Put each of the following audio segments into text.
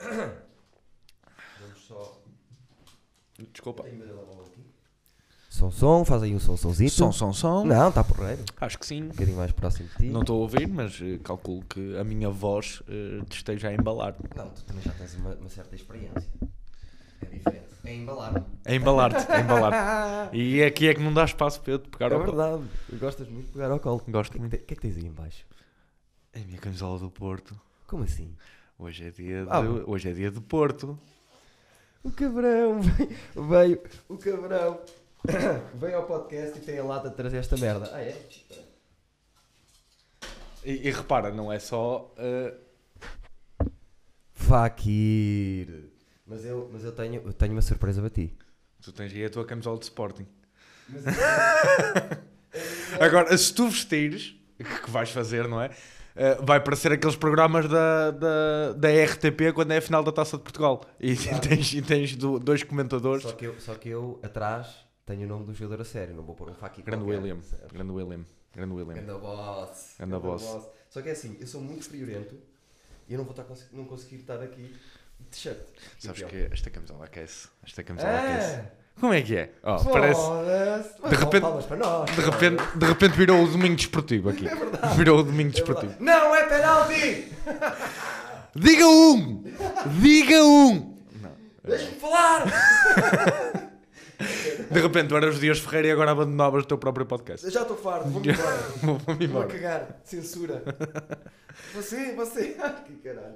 Vamos só. Desculpa. Tenho medo de levar aqui. Som, som, faz aí um som, somzito. Som, som, som. Não, está porreiro. Acho que sim. Um bocadinho mais próximo de ti. Não estou a ouvir, mas eh, calculo que a minha voz eh, te esteja a embalar. Não, tu também já tens uma, uma certa experiência. É diferente. É embalar-me. A embalar-te, a embalar-te. E aqui é que não dá espaço para eu te pegar É ao colo. verdade. Gostas muito de pegar ao colo. Gosto O muito. que, que é que tens aí em baixo? É a minha camisola do Porto. Como assim? Hoje é dia de, Ah. hoje é dia de Porto. O cabrão veio, veio o cabrão veio ao podcast e tem a lata de trazer esta merda. Ah, é? E, e repara, não é só. eh, Fakir. Mas eu, mas eu, tenho, eu tenho uma surpresa para ti. tu tens aí a tua camisola de Sporting. Mas Agora, se tu vestires, que vais fazer, não é? Eh, vai parecer aqueles programas da, da, da RTP quando é a final da Taça de Portugal. E Exato. tens, e tens do- dois comentadores. só, que eu, só que eu, atrás, tenho o nome do jogador a sério. Não vou pôr um Fakir Grande qualquer, William. certo? Grande William. Grande William. Ganda boss. Ganda boss. Só que é assim, eu sou muito friorento e eu não vou estar, não conseguir estar aqui de t-shirt. Sabes que esta camisola aquece. Esta camisola aquece. É! Como é que é? Oh, parece. De repente- De repente, de repente virou o domingo desportivo aqui. Virou o domingo É desportivo. verdade. Não é penalti! Diga um! Diga um! Deixa-me falar! De repente tu eras o Dias Ferreira e agora abandonavas o teu próprio podcast. Eu já estou farto, vou-me embora. Vou-me Vou embora. cagar, censura. Você, você. Que caralho.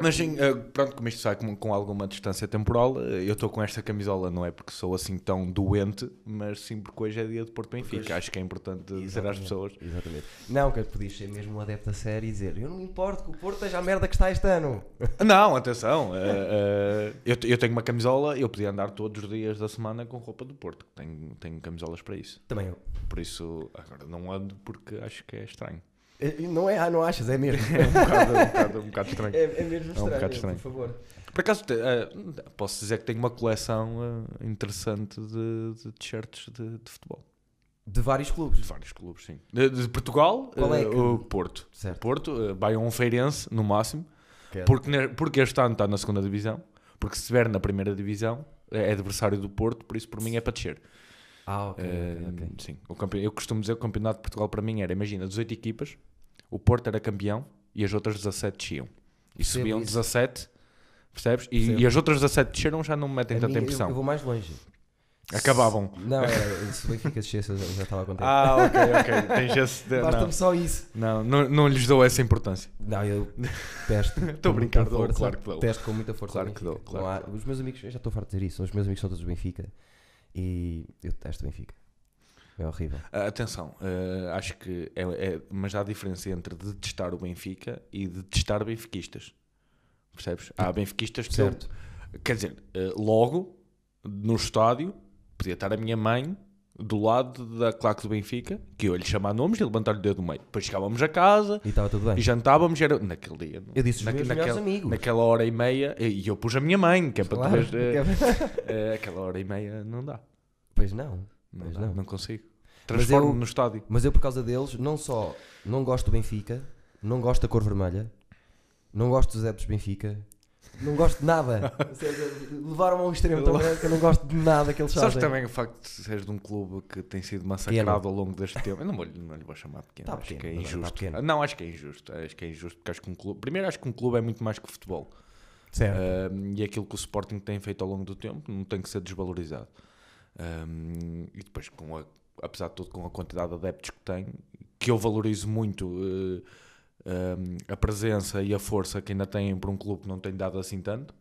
Mas sim, eh, pronto, como isto sai com, com alguma distância temporal, eh, eu estou com esta camisola, não é porque sou assim tão doente, mas sim porque hoje é dia de Porto Benfica. Porque Acho que é importante dizer às Exatamente, pessoas. Exatamente. Não, que podias ser mesmo um adepto a sério e dizer eu não me importo que o Porto esteja a merda que está este ano. Não, atenção, eh, eh, eu, eu tenho uma camisola, eu podia andar todos os dias da semana com roupa do Porto, tenho, tenho camisolas para isso. Também eu. Por isso, agora não ando porque acho que é estranho. Eh, Não é, ah, não achas, é mesmo. É um bocado, um bocado, um bocado estranho. É, é mesmo estranho, bocado estranho. por favor. Por acaso, eh, posso dizer que tenho uma coleção eh, interessante de, de t-shirts de, de futebol. De vários De clubes. vários clubes, sim. De, de Portugal, Qual é eh, que- o Porto. Certo. Porto, uh, um feirense, no máximo, Que é- porque, ne- porque este ano está na segunda divisão, porque se estiver na primeira divisão, é adversário do Porto, por isso por mim é para descer. Ah, ok, Eh, ok, ok. Sim, o campe... eu costumo dizer que o campeonato de Portugal para mim era, imagina, 18 equipas, o Porto era campeão e as outras 17 desciam. E Percebo subiam isso. 17, percebes? E, Percebo. e as outras 17 desceram já não me metem A tanta minha- eu- impressão. Eu, vou mais longe. Acabavam. Não, era, se o Benfica descesse eu já- já estava contente. Ah, ok, ok. Tens esse. Basta-me Não, só isso. não, não, não lhes dou essa importância. Não, eu testo. Estou a com brincar, muita dou, força, claro que dou. Testo com muita força. Claro que dou, claro há- Os meus amigos, eu já estou farto de dizer isso. Os meus amigos são todos do Benfica e eu testo o Benfica. É horrível. Ah, atenção, ah, acho que é, é- Mas há diferença entre detestar o Benfica e detestar benfiquistas. Percebes? Há benfiquistas que. Certo. quer dizer, ah, logo no estádio podia estar a minha mãe do lado da claque do Benfica, que eu lhe chamar nomes e levantar-lhe o dedo no meio. Depois chegávamos a casa E estava tudo bem. e jantávamos. Era, naquele dia. Eu disse os naque- meus melhores naquele- amigos. Naquela hora e meia, e eu pus a minha mãe, que é para Claro, tu veres, que eh, eh, aquela hora e meia não dá. Pois não. Não, Pois dá, não. não consigo. Mas Transformo eu- no estádio. Mas eu, por causa deles, não só não gosto do Benfica, não gosto da cor vermelha, não gosto dos adeptos Benfica, não gosto de nada. Levaram-me a um extremo tão grande que eu não gosto de nada que eles Sabes fazem. também o facto de seres de um clube que tem sido massacrado ao longo deste tempo. Eu não, vou, não lhe vou chamar pequeno. Tá acho pequeno, que é mas tá injusto. pequeno. não, acho que é injusto. Acho que é injusto porque acho que um clube. Primeiro, acho que um clube é muito mais que futebol. Certo. E aquilo que o Sporting tem feito ao longo do tempo não tem que ser desvalorizado. Um, e depois, com a- apesar de tudo, com a quantidade de adeptos que tem, que eu valorizo muito uh, um, a presença e a força que ainda têm para um clube que não tem dado assim tanto.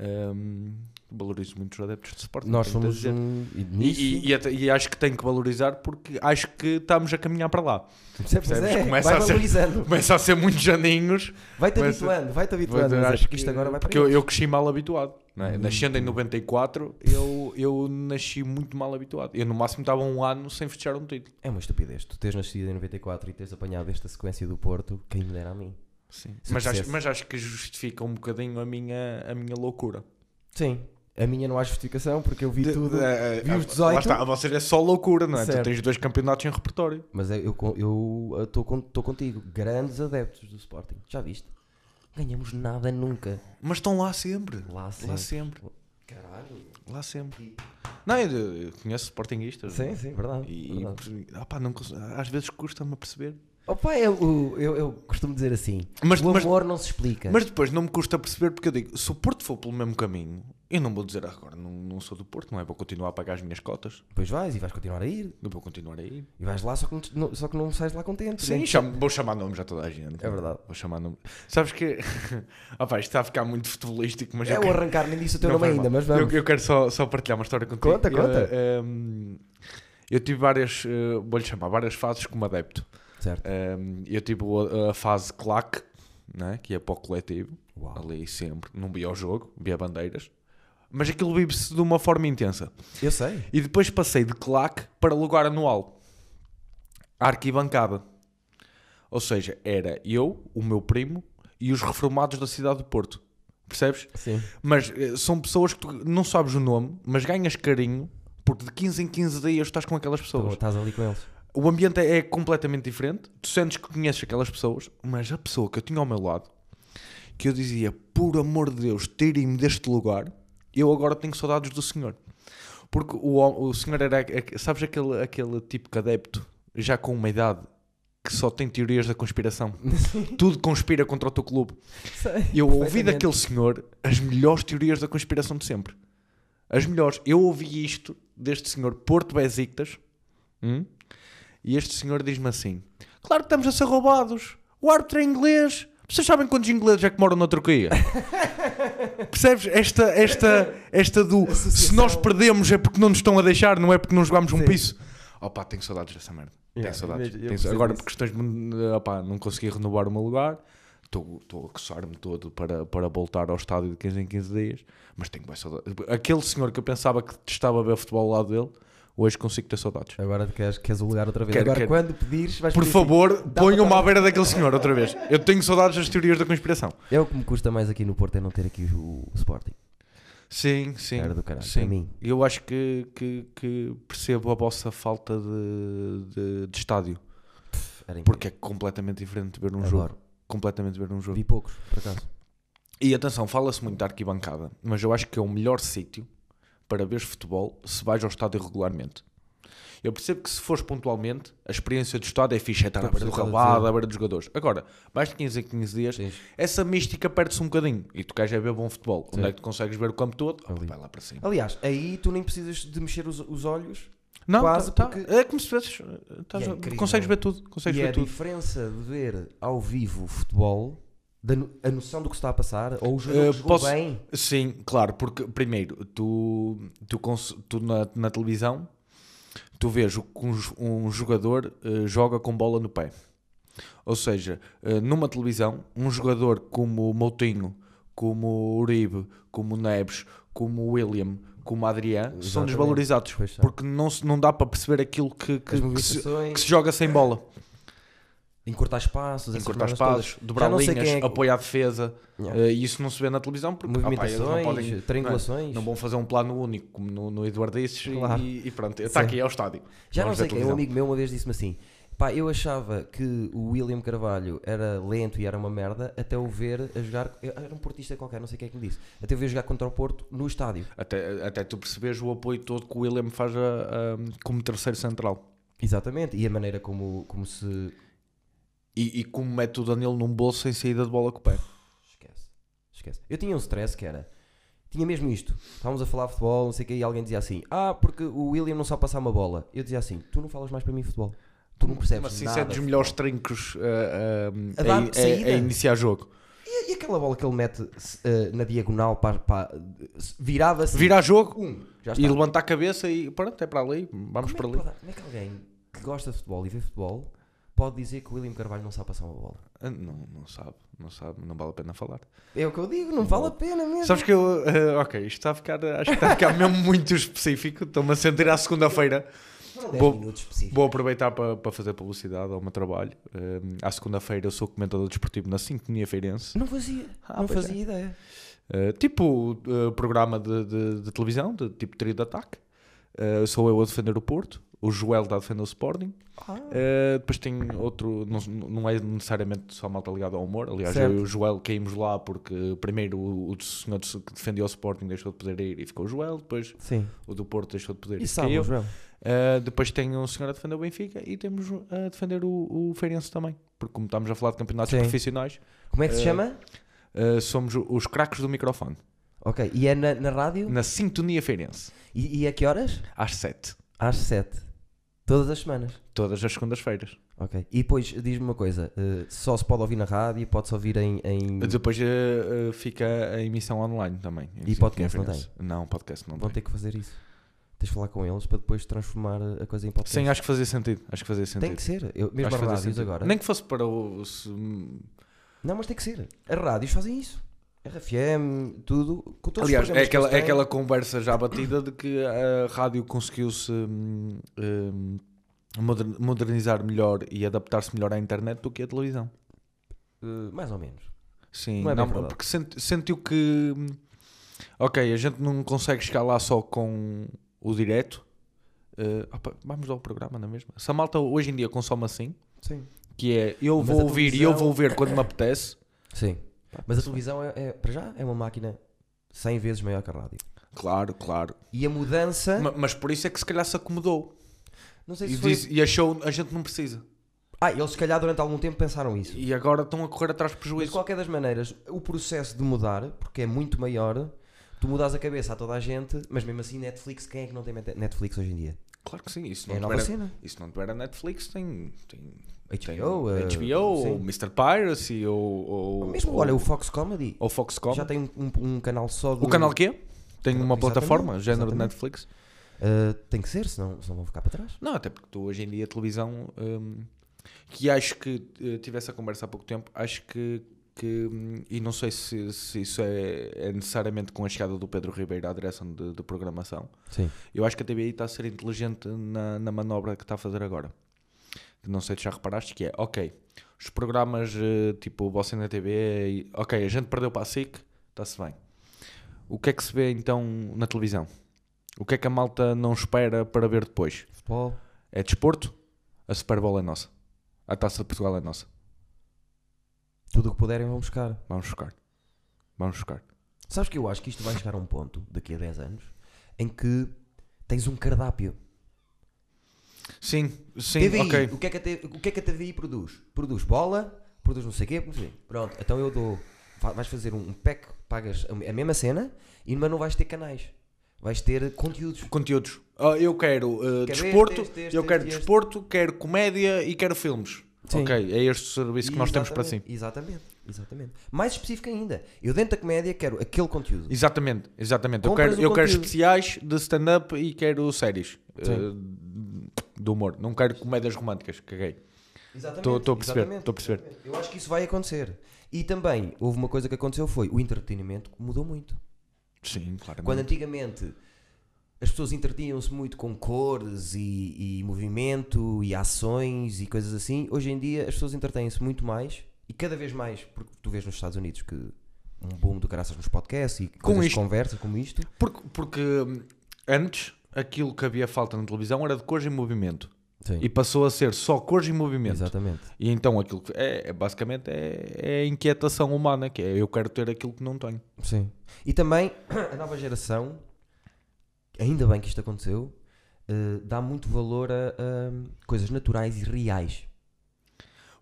Um, valorizo muito os adeptos de Sporting. Nós somos um. E, E, e- e acho que tenho que valorizar porque acho que estamos a caminhar para lá. percebes? É, Começa vai a ser-. Começa a ser muitos aninhos. Vai-te Começa- habituando, vai-te habituando. É acho porque isto agora vai para porque eu, eu cresci mal habituado. é? Hum. Nascendo em 94, eu, eu nasci muito mal habituado. Eu no máximo estava um ano sem festejar um título. É uma estupidez. Tu teres nascido em 94 e teres apanhado esta sequência do Porto, quem me dera a mim. Sim. Mas, acho, mas acho que justifica um bocadinho a minha, a minha loucura. Sim. A minha não há justificação porque eu vi De- tudo. eh, vi eh, os 18. Lá está, a vocês é só loucura, não é? Tu Certo. tens dois campeonatos em repertório. Mas é- eu estou eu, estou contigo. Grandes adeptos do Sporting. Já viste? Ganhamos nada nunca. Mas estão lá sempre. Lá sempre. Lá sempre. Caralho. Lá sempre. Não, eu, eu conheço sportinguistas. Sim, sim, verdade. E, verdade. ah pá, não às vezes custa-me a perceber. Opa, eu, eu, eu costumo dizer assim: Mas, o mas, amor não se explica. mas depois não me custa perceber porque eu digo, se o Porto for pelo mesmo caminho, eu não vou dizer "Ah, agora, não, não sou do Porto, não é? Vou continuar a pagar as minhas cotas, Depois vais e vais continuar a ir. eu vou continuar a ir. E vais lá, só que não, só que não sais lá contente. Sim, né? chamo- vou chamar nomes a toda a gente. É verdade. Vou chamar nomes. Sabes que. pá, isto está a ficar muito futebolístico, mas É eu o quero- arrancar, nem disse o teu Não nome ainda, mal. mas vamos. Eu, eu quero só, só partilhar uma história contigo. Conta, conta. Eu, ehm, eu tive várias, eh, vou-lhe chamar, várias fases como adepto. Certo. Ehm, eu tive a, a fase claque, né, que é para o coletivo, Uau. ali sempre. Não via o jogo, via bandeiras. Mas aquilo vive-se de uma forma intensa. Eu sei. E depois passei de claque para lugar anual. Arquibancada. Ou seja, era eu, o meu primo e os reformados da cidade do Porto. Percebes? Sim. Mas eh, são pessoas que tu não sabes o nome, mas ganhas carinho porque de 15 em 15 dias estás com aquelas Então, pessoas. estás ali com eles. O ambiente é, completamente diferente. Tu sentes que conheces aquelas pessoas, mas a pessoa que eu tinha ao meu lado, que eu dizia, por amor de Deus, tirem-me deste lugar, eu agora tenho saudades do senhor. Porque o, o senhor era, sabes, aquele, aquele tipo de adepto, já com uma idade, que só tem teorias da conspiração. Tudo conspira contra o teu clube. Sei. Eu ouvi daquele senhor as melhores teorias da conspiração de sempre. As melhores. Eu ouvi isto deste senhor Porto Besiktas. hum? E este senhor diz-me assim: Claro que estamos a ser roubados. O árbitro é inglês. Vocês sabem quantos ingleses é que moram na Turquia? Percebes? Esta, esta, esta do se Associação. nós perdemos é porque não nos estão a deixar, não é porque não jogámos um Sim. piso. Opa, tenho saudades dessa merda. Yeah, tenho saudades. eu Tenho- percebo Agora, isso. por questões de opá, não consegui renovar o meu lugar, estou estou a coçar-me todo para, para voltar ao estádio de 15 em 15 dias, mas tenho bem saudades. Aquele senhor que eu pensava que estava a ver futebol ao lado dele, hoje consigo ter saudades. Agora queres, queres o lugar outra vez. Quero, Agora, quero. quando pedires, vais Por pedir assim, favor, dá ponham-me à beira daquele senhor outra vez. Eu tenho saudades das teorias da conspiração. É o que me custa mais aqui no Porto é não ter aqui o, o Sporting. Sim, sim. Era do caralho, sim. para mim. Eu acho que, que, que percebo a vossa falta de, de, de estádio, porque é completamente diferente de ver um jogo. Completamente ver um jogo. Vi poucos, por acaso. E atenção, fala-se muito da arquibancada, mas eu acho que é o melhor sítio para ver futebol se vais ao estádio regularmente. Eu percebo que se fores pontualmente, a experiência do estádio é fixe, é estar à beira do relvado, à beira dos jogadores. Agora, mais de 15 em 15 dias, Sim. essa mística perde-se um bocadinho. E tu queres é ver bom futebol. Sim. Onde é que tu consegues ver o campo todo? Vai lá para cima. Aliás, aí tu nem precisas de mexer os, os olhos. Não, Quase tá- tá- porque- é como se tivesses. estás é consegues ver tudo. Consegues e ver a tudo. diferença de ver ao vivo o futebol, da a noção do que se está a passar, ou o jogo jogou posso- bem. Sim, claro, porque primeiro, tu, tu, tu na, na televisão, tu vês que um, um jogador eh, joga com bola no pé. Ou seja, eh, numa televisão, um jogador como o Moutinho, como o Uribe, como o Neves, como o William, como Adrián, são desvalorizados. Porque não, se- não dá para perceber aquilo que, que- que se, que se joga sem bola. Encurtar espaços, Encurtar espaços, todas. dobrar não linhas, é que- apoiar a defesa. Yeah. E isso não se vê na televisão porque opá, eles não Movimentações, podem- triangulações. Não vão fazer um plano único como no, no Eduardices e- Claro. e, e pronto, está aqui, é o estádio. Já não Vamos sei quem, um amigo meu uma vez disse-me assim: pá, eu achava que o William Carvalho era lento e era uma merda, até o ver a jogar. Era um portista qualquer, não sei quem é que me disse. Até o ver jogar contra o Porto no estádio. Até, até tu percebes o apoio todo que o William faz a- a- como terceiro central. Exatamente, e a maneira como, como se. E, e como mete o Danilo num bolso sem saída de bola com o pé. Esquece, esquece. Eu tinha um stress que era. Tinha mesmo isto. Estávamos a falar de futebol, não sei o que, e alguém dizia assim: Ah, porque o William não sabe passar uma bola. Eu dizia assim: Tu não falas mais para mim futebol. Tu não percebes. Mas assim, nada é dos melhores futebol." trincos uh, A dar a, a- saída. a iniciar jogo. E, e aquela bola que ele mete eh, na diagonal para, para virava-se. Virar jogo Um, e levantar a cabeça e pronto, é para ali, vamos como, para é ali. como é que alguém que gosta de futebol e vê futebol pode dizer que o William Carvalho não sabe passar uma bola? Ah, Não, não sabe, não sabe, não vale a pena falar. É o que eu digo, não vale a pena mesmo. Sabes que eu, eh, ok, isto está a ficar, acho que está a ficar mesmo muito específico. Estou-me a sentir à segunda-feira. Foram 10 Vou- minutos específicos. Vou aproveitar para, para fazer publicidade ao meu trabalho. Eh, à segunda-feira eu sou comentador desportivo na Sintonia Feirense. Não fazia, Ah, não pois fazia ideia. Eh, tipo eh, programa de, de- de televisão, de tipo trio de ataque. Eh, sou eu a defender o Porto. O Joel está a defender o Sporting. Ah, Uh, depois tem outro, não, não é necessariamente só malta ligada ao humor. Aliás, Certo. eu e o Joel caímos lá porque primeiro o, o senhor que defendia o Sporting deixou de poder ir e ficou o Joel. Depois sim. o do Porto deixou de poder ir E. Joel? Uh, depois tem um senhor a defender o Benfica e temos a defender o, o Feirense também. Porque como estamos a falar de campeonatos Sim. profissionais, Como é que se Eh, chama? uh, somos os craques do microfone. Ok. E é na, na rádio? Na Sintonia Feirense. E, e a que horas? Às 7. Às sete. Todas as semanas. Todas as segundas-feiras. Ok. E depois diz-me uma coisa: eh, só se pode ouvir na rádio, pode-se ouvir em. em- Depois uh, uh, fica a emissão online também. em E podcast não Feirense. Não, podcast não Vão tem. ter que fazer isso. Tens de falar com eles para depois transformar a coisa em podcast. Sim, acho que fazia sentido. Acho que fazia sentido. Tem que ser. Eu, mesmo Acho as rádios agora. Nem que fosse para o. se- Não, mas tem que ser. As rádios fazem isso. RFM, tudo. Aliás, é aquela, é aquela conversa já batida de que a rádio conseguiu-se hum, hum, moder- modernizar melhor e adaptar-se melhor à internet do que a televisão. Eh, mais ou menos. Sim, Não é não, porque sent- sentiu que. hum, Ok, a gente não consegue chegar lá só com o direto. eh, opa, vamos ao programa, não é mesmo? Se a malta hoje em dia consome assim, Sim. que é eu Mas vou ouvir e televisão- eu vou ver quando me apetece. Sim. Mas a televisão, é, é- para já, é uma máquina 100 vezes maior que a rádio. Claro, claro. E a mudança. Ma- Mas por isso é que se calhar se acomodou. não sei E, se foi. diz- e achou a gente não precisa. Ah, eles se calhar durante algum tempo pensaram isso. E agora estão a correr atrás de Mas de prejuízo. qualquer das maneiras, o processo de mudar, porque é muito maior, tu mudas a cabeça a toda a gente, mas mesmo assim, Netflix, quem é que não tem Netflix hoje em dia? Claro que sim. Isso É a não, nova tiver, cena. isso não tiver a Netflix, tem, tem, tem HBO, eh, HBO ou sim. Mr. Piracy ou, ou, Mesmo, ou, olha, o Fox Comedy ou Foxcom. já tem um, um- um canal só de. O canal quê? Tem uma Exatamente, plataforma, género de exatamente. Netflix? Uh, tem que ser, senão, senão vão ficar para trás. Não, até porque tu hoje em dia a televisão, hum, que acho que eh, tive essa conversa há pouco tempo, acho que, que hum, e não sei se, se isso é, é necessariamente com a chegada do Pedro Ribeiro à direção de, de programação, Sim. eu acho que a TVI está a ser inteligente na, na manobra que está a fazer agora. Não sei se já reparaste que é, ok, os programas eh, tipo o Você na TV, ok, a gente perdeu para a SIC, está-se bem. O que é que se vê então na televisão? O que é que a malta não espera para ver depois? Futebol. É desporto? A Super Bowl é nossa. A Taça de Portugal é nossa. Tudo o que puderem vão buscar. Vamos buscar. Vamos buscar. Sabes que eu acho que isto vai chegar a um ponto, daqui a 10 anos, em que tens um cardápio. Sim, sim, TVI, ok. o, que é que a o que é que a TVI produz? Produz bola, produz não sei o quê, não sei quê. Pronto, então eu dou. va- Vais fazer um pack, pagas a a mesma cena, e mas não vais ter canais. Vais ter conteúdos. Conteúdos. Ah, eu quero Quero desporto, este, este, eu este, quero este. desporto, quero comédia e quero filmes. Sim. Ok, é este o serviço que nós temos para si. Exatamente, Exatamente. Mais específico ainda. Eu dentro da comédia quero aquele conteúdo. Exatamente, exatamente. Eu Compras quero, o eu quero especiais de stand-up e quero séries uh, do humor. Não quero comédias românticas, caguei. Tô a perceber, tô a perceber. Eu acho que isso vai acontecer. E também houve uma coisa que aconteceu foi o entretenimento mudou muito. Sim, claramente. Quando antigamente as pessoas entretinham-se muito com cores e, e movimento e ações e coisas assim, hoje em dia as pessoas entretêm-se muito mais e cada vez mais, porque tu vês nos Estados Unidos que um boom de graças nos podcasts e isto. conversa como isto. Porque, porque hum, antes aquilo que havia falta na televisão era de cores em movimento. Sim, E passou a ser só cores em movimento. exatamente. E então aquilo que é, é basicamente é, é a inquietação humana, que é eu quero ter aquilo que não tenho. Sim. E também a nova geração, ainda bem que isto aconteceu, eh, dá muito valor a, a coisas naturais e reais.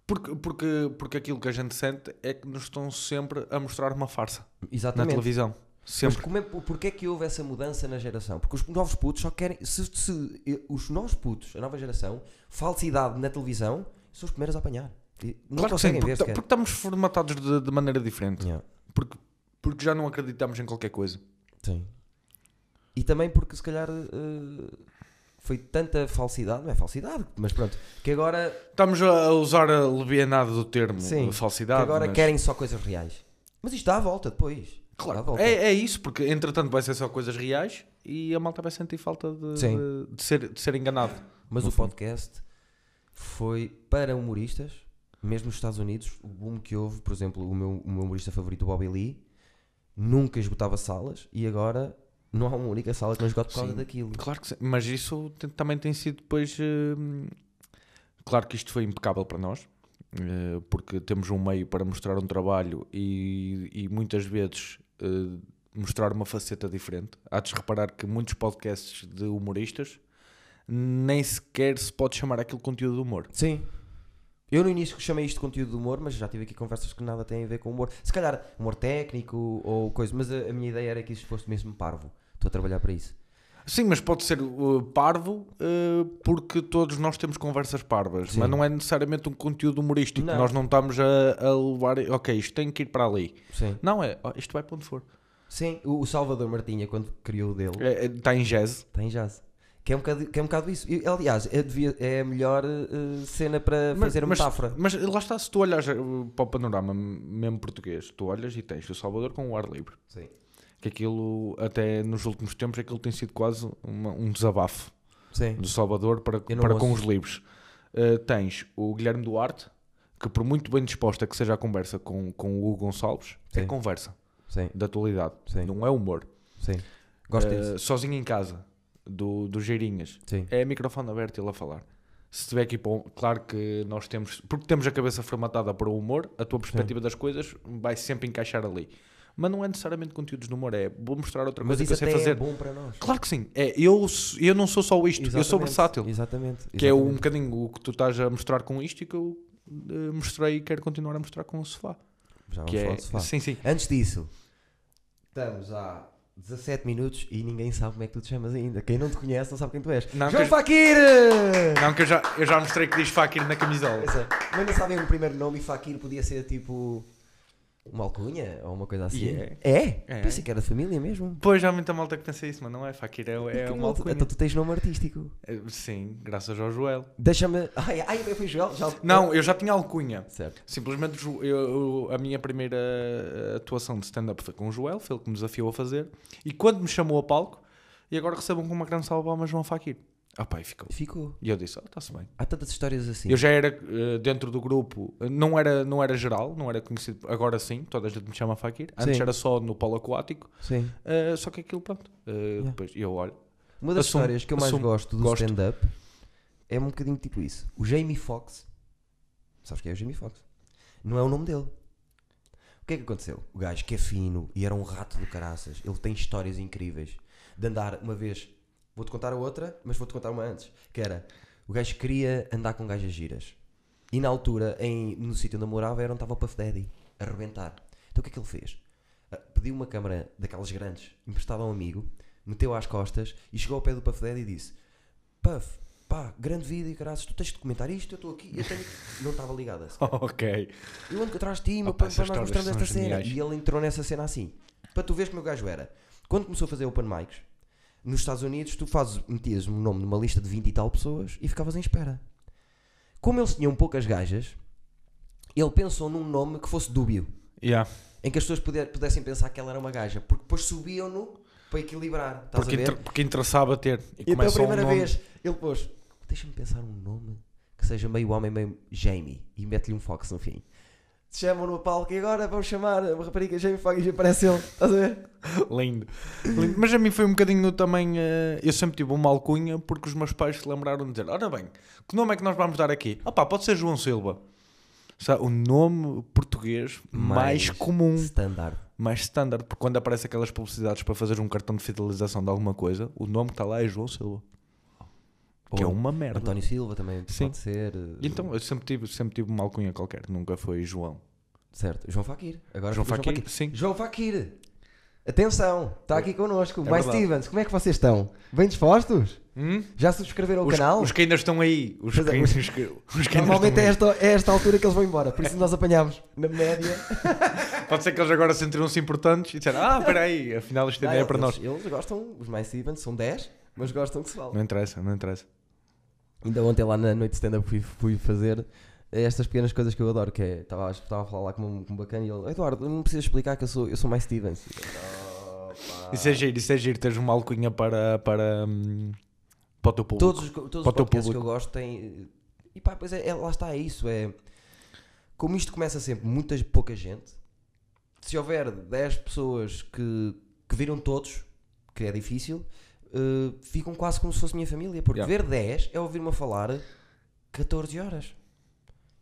Porque, porque, porque aquilo que a gente sente é que nos estão sempre a mostrar uma farsa na Exatamente. televisão. Mas Sempre. como é, porquê é que houve essa mudança na geração? Porque os novos putos só querem. Se, se os novos putos, a nova geração, falsidade na televisão, são os primeiros a apanhar. Não Claro que sim, conseguem porque, ver sequer. porque estamos formatados de, de maneira diferente. Yeah. Porque, porque já não acreditamos em qualquer coisa. Sim. E também porque se calhar eh, foi tanta falsidade, não é falsidade, mas pronto, que agora, Estamos a usar a levianada do termo Sim, de que falsidade. agora mas- querem só coisas reais. Mas isto dá a volta depois. Claro, volta. é, é isso, porque entretanto vai ser só coisas reais e a malta vai sentir falta de, de, de ser, de ser enganado. Mas o fundo. podcast foi para humoristas, mesmo nos Estados Unidos, o boom que houve, por exemplo, o meu, o meu humorista favorito, o Bobby Lee, nunca esgotava salas e agora não há uma única sala que não esgote por causa Sim. daquilo. Claro que sim, mas isso te- também tem sido depois. hum, claro que isto foi impecável para nós, eh, porque temos um meio para mostrar um trabalho e, e muitas vezes eh, mostrar uma faceta diferente. Há de se reparar que muitos podcasts de humoristas nem sequer se pode chamar aquele conteúdo de humor. Sim. Eu no início chamei isto de conteúdo de humor, mas já tive aqui conversas que nada têm a ver com humor. Se calhar humor técnico ou coisa, mas a, a minha ideia era que isto fosse mesmo parvo. Estou a trabalhar para isso. Sim, mas pode ser uh, parvo uh, porque todos nós temos conversas parvas, Sim. mas não é necessariamente um conteúdo humorístico. Não. Nós não estamos a, a levar, ok, isto tem que ir para ali. Sim. Não é, isto vai para onde for. Sim, o, o Salvador Martinha, quando criou o dele, É, é, está em jazz. tem jazz. Que é um bocado, que é um bocado isso. E, aliás, é, devia- é a melhor eh, cena para fazer a metáfora. Mas, lá está, se tu olhas uh, para o panorama mesmo português, tu olhas e tens o Salvador com o ar livre. Sim. Que aquilo, até nos últimos tempos, aquilo tem sido quase uma- um desabafo Sim. do Salvador para, para com os livros. Uh, tens o Guilherme Duarte, que por muito bem disposta que seja a conversa com, com o Hugo Gonçalves, é Sim. conversa Sim. da atualidade, Sim. não é humor. Sim. Gosto Uh, disso. sozinho em casa, do, do Geirinhas, Sim. é microfone aberto e ele a falar. Se estiver aqui, claro que nós temos, porque temos a cabeça formatada para o humor, a tua perspectiva das coisas vai sempre encaixar ali. Mas não é necessariamente conteúdos de humor, é vou mostrar outra Mas coisa que eu sei fazer. é bom para nós. Claro que sim, é, eu, eu não sou só isto, eu sou Exatamente. versátil. Exatamente. Que é um exatamente. bocadinho o que tu estás a mostrar com isto e que eu eh, mostrei e quero continuar a mostrar com o sofá. Já vamos Que falar é, de sofá. sim, sim. Antes disso, estamos há 17 minutos e ninguém sabe como é que tu te chamas ainda. Quem não te conhece não sabe quem tu és. Não, João que- Fakir! Não, que eu já, eu já mostrei que diz Fakir na camisola. É. Mas não sabem o primeiro nome e Fakir podia ser tipo uma alcunha ou uma coisa assim. E é. É? É. Pensei que era de família mesmo. Pois há muita malta que pensa isso, mas não é Fakir, é, é uma alcunha. Então tu tens nome artístico. Eh, Sim, graças ao Joel. Deixa-me. Ai, ai, eu fui Joel? Já... Não, eu já tinha alcunha. Certo. Simplesmente Jo- eu- a minha primeira atuação de stand-up foi com o Joel, foi ele que me desafiou a fazer. E quando me chamou a palco, e agora recebam com uma grande salva palmas João Fakir. Ah pá, e ficou. Ficou. E eu disse, oh, está-se bem. Há tantas histórias assim. Eu já era eh, dentro do grupo, eh, não era, não era geral, não era conhecido, agora sim, toda a gente me chama Fakir. Antes Sim. era só no polo aquático, Sim. eh, só que aquilo, pronto. eh, Depois eu olho. Uma das Assumo- histórias que eu mais assumo- gosto do gosto. stand-up é um bocadinho tipo isso. O Jamie Foxx, sabes quem é o Jamie Foxx? Não é o nome dele. O que é que aconteceu? O gajo que é fino e era um rato do caraças, ele tem histórias incríveis de andar uma vez. Vou-te contar a outra, mas vou-te contar uma antes. Que era, o gajo queria andar com gajas giras. E na altura, em, no sítio onde eu morava, era onde estava o Puff Daddy, a arrebentar. Então o que é que ele fez? Ah, Pediu uma câmara daquelas grandes, emprestada a um amigo, meteu às costas e chegou ao pé do Puff Daddy e disse: Puff, pá, grande vídeo, caraças, tu tens de comentar isto, eu estou aqui, eu tenho. Não estava ligada. ok. Eu ando atrás de ti, meu, para, para nós mostrarmos esta cena. geniais. E ele entrou nessa cena assim. Para tu veres como o gajo era. Quando começou a fazer open mics, nos Estados Unidos, tu fazes, metias um nome numa lista de 20 e tal pessoas e ficavas em espera. Como eles tinham poucas gajas, ele pensou num nome que fosse dúbio. Yeah. Em que as pessoas puder- pudessem pensar que ela era uma gaja. Porque depois subiam-no para equilibrar. Estás Porque, a ver? inter- porque interessava ter. E, E então a um primeira nome- vez ele pôs, deixa-me pensar um nome que seja meio homem, meio Jamie. E mete-lhe um Fox no fim. Chamam no palco e agora vamos chamar a rapariga Jamie Fox e aparece ele. Estás a ver? Lindo. Lindo. Mas a mim foi um bocadinho também. eh, eu sempre tive uma alcunha porque os meus pais se lembraram de dizer: Ora bem, que nome é que nós vamos dar aqui? Ah pá, pode ser João Silva. Sabe, o nome português mais, Mais comum, Standard. mais standard, porque quando aparece aquelas publicidades para fazer um cartão de fidelização de alguma coisa, o nome que está lá é João Silva. Que é uma merda. António Silva também Sim. pode ser. eh, E Então, eu sempre tive, sempre tive uma alcunha qualquer, nunca foi João. Certo. João Fakir. Agora João Fakir, sim. João Fakir. Atenção, está aqui connosco. É Mais verdade. Stevens, como é que vocês estão? Bem dispostos? Hum? Já subscreveram o Os, canal? os que ainda estão aí. Os Pois é, que, os- os que, os que Normalmente é esta, é esta altura que eles vão embora, por isso nós apanhamos na média. Pode ser que eles agora sentiram-se importantes e disseram: Ah, espera aí, afinal isto ainda é para nós. eles, Eles gostam, os mais Stevens são 10, mas gostam que se fale. Não interessa, não interessa. Ainda ontem lá na noite de stand-up fui, fui fazer estas pequenas coisas que eu adoro, que é, estava, estava a falar lá com um, com um bacana e ele, Eduardo, não precisas explicar que eu sou, eu sou mais Stevens. "Opa." Isso é giro, isso é giro, teres uma alcunha para, para, hum, para o teu público. Todos, os- todos Para os podcasts que eu gosto têm. E pá, pois é, é- lá está, é isso. É, como isto começa sempre muita pouca gente, se houver 10 pessoas que, que viram todos, que é difícil, uh, ficam quase como se fosse minha família. Porque Yeah. ver 10 é ouvir-me a falar 14 horas.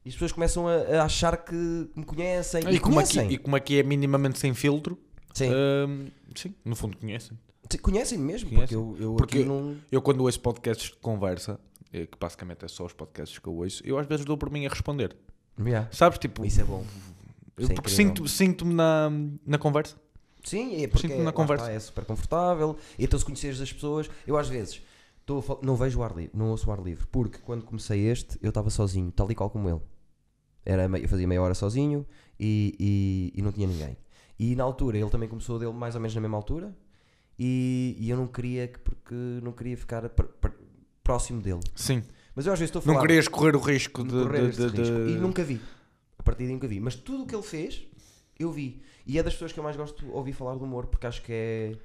E as pessoas começam a, a achar que me conhecem. E, como aqui, conhecem. e como aqui é minimamente sem filtro, Sim. hum, sim, no fundo conhecem. Sim, Conhecem-me mesmo, Conhecem. porque eu, eu Porque aqui eu- não. Eu quando ouço podcasts de conversa, eh, que basicamente é só os podcasts que eu ouço, eu às vezes dou por mim a responder. Yeah. Sabes, tipo, Isso é bom. eu- é porque incrível. sinto- sinto-me na, na conversa. Sim, é porque Sinto-me na conversa. está, é super confortável. Então, se conheceres as pessoas, eu às vezes não vejo o ar livre, não ouço o ar livre, porque quando comecei este, eu estava sozinho, tal e qual como ele. Era, eu fazia meia hora sozinho e, e, e não tinha ninguém. E na altura, ele também começou dele mais ou menos na mesma altura, e, e eu não queria, que- porque não queria ficar pr- pr- próximo dele. Sim. Mas eu às vezes estou a falar. Não querias correr o risco de. de correr de- esse de- risco. de- E nunca vi. A partir daí nunca vi. Mas tudo o que ele fez, eu vi. E é das pessoas que eu mais gosto de ouvir falar do humor, porque acho que é.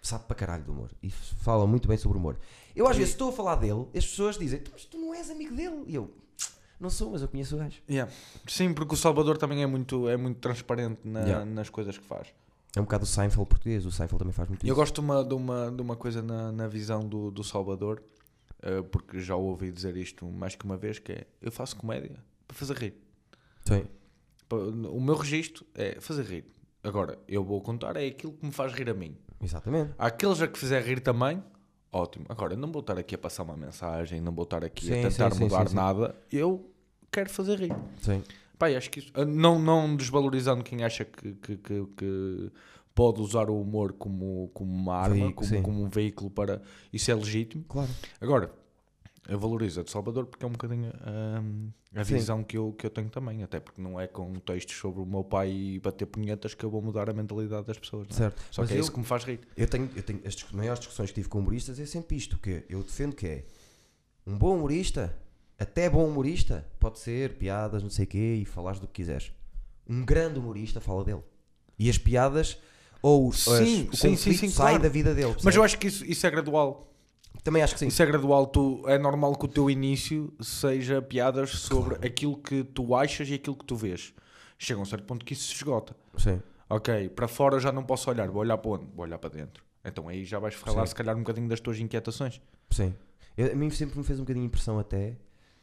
sabe para caralho do humor. E fala muito bem sobre o humor. Eu às E- vezes estou a falar dele, as pessoas dizem, "Tu, mas tu não és amigo dele. E eu, não sou, mas eu conheço o gajo. Yeah. Sim, porque o Salvador também é muito, é muito transparente na- Yeah. nas coisas que faz. É um bocado o Seinfeld português, o Seinfeld também faz muito Eu isso. gosto de uma, de uma, de uma coisa na, na visão do, do Salvador, eh, porque já ouvi dizer isto mais que uma vez, que é, eu faço comédia para fazer rir. Sim. Pa- O meu registro é fazer rir. Agora, eu vou contar é aquilo que me faz rir a mim. Exatamente. Há aqueles a que fizer rir também, ótimo. Agora, não vou estar aqui a passar uma mensagem, não vou estar aqui Sim, a tentar sim, mudar sim, nada. Eu quero fazer rir. Sim. Pai, acho que isso, não, não desvalorizando quem acha que, que, que- que pode usar o humor como, como uma arma, Veículo, como, como um veículo para. Isso é legítimo. Claro. Agora, eu valorizo a de Salvador porque é um bocadinho hum, a Sim. visão que eu, que eu tenho também. Até porque não é com textos sobre o meu pai e bater punhetas que eu vou mudar a mentalidade das pessoas. é? Certo. Só Mas que é eu- isso que me faz rir. Eu tenho, eu tenho as maiores discussões que tive com humoristas é sempre isto, que eu defendo que é um bom humorista, até bom humorista, pode ser piadas, não sei o quê, e falares do que quiseres. Um grande humorista fala dele. E as piadas ou os, as- Sim, o sim, sim, sim, sai claro. da vida dele. Mas percebes? eu acho que isso, isso é gradual. Também acho que sim. Isso é gradual. Tu, é normal que o teu início seja piadas sobre Claro. aquilo que tu achas e aquilo que tu vês. Chega a um certo ponto que isso se esgota. Sim. Ok, para fora já não posso olhar, vou olhar para onde? Vou olhar para dentro. Então aí já vais falar Sim. se calhar um bocadinho das tuas inquietações. Sim. Eu- a mim sempre me fez um bocadinho impressão até.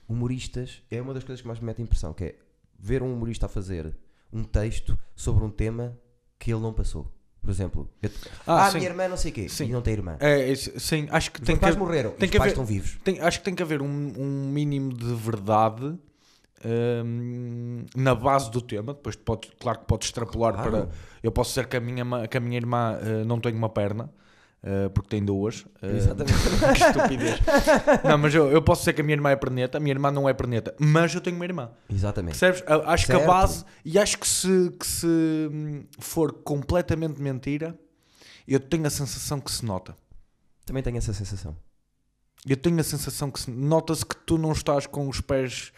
Humoristas é uma das coisas que mais me mete impressão, que é ver um humorista a fazer um texto sobre um tema que ele não passou. Por exemplo, eu- ah, sim. minha irmã não sei o quê, Sim. e não tem irmã. É, isso- sim, acho que Os tem meus que, pais haver- morreram, tem os que pais haver- estão vivos. tem- acho que tem que haver um, um mínimo de verdade hum, na base do tema. Depois podes, claro que podes extrapolar Claro. para. Eu posso dizer que a minha, que a minha irmã eh, não tem uma perna. Eh, porque tem duas. eh, Exatamente. que estupidez. Não, mas eu, eu posso dizer que a minha irmã é perneta, a minha irmã não é perneta, mas eu tenho uma irmã. Exatamente. Percebes? Acho que Certo. a base, e acho que se, que se hum, for completamente mentira, eu tenho a sensação que se nota. Também tenho essa sensação. Eu tenho a sensação que se nota-se que tu não estás com os pés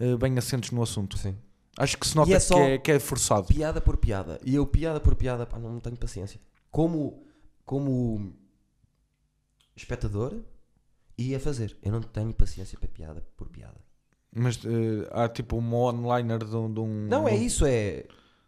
eh, bem assentos no assunto. Sim. Acho que se nota é que, é, que é forçado. Piada por piada. E eu, piada por piada, pá, não tenho paciência. Como, como espectador e a fazer. Eu não tenho paciência para piada por piada. Mas eh, há tipo uma onliner de um. de um- Não é de isso, é.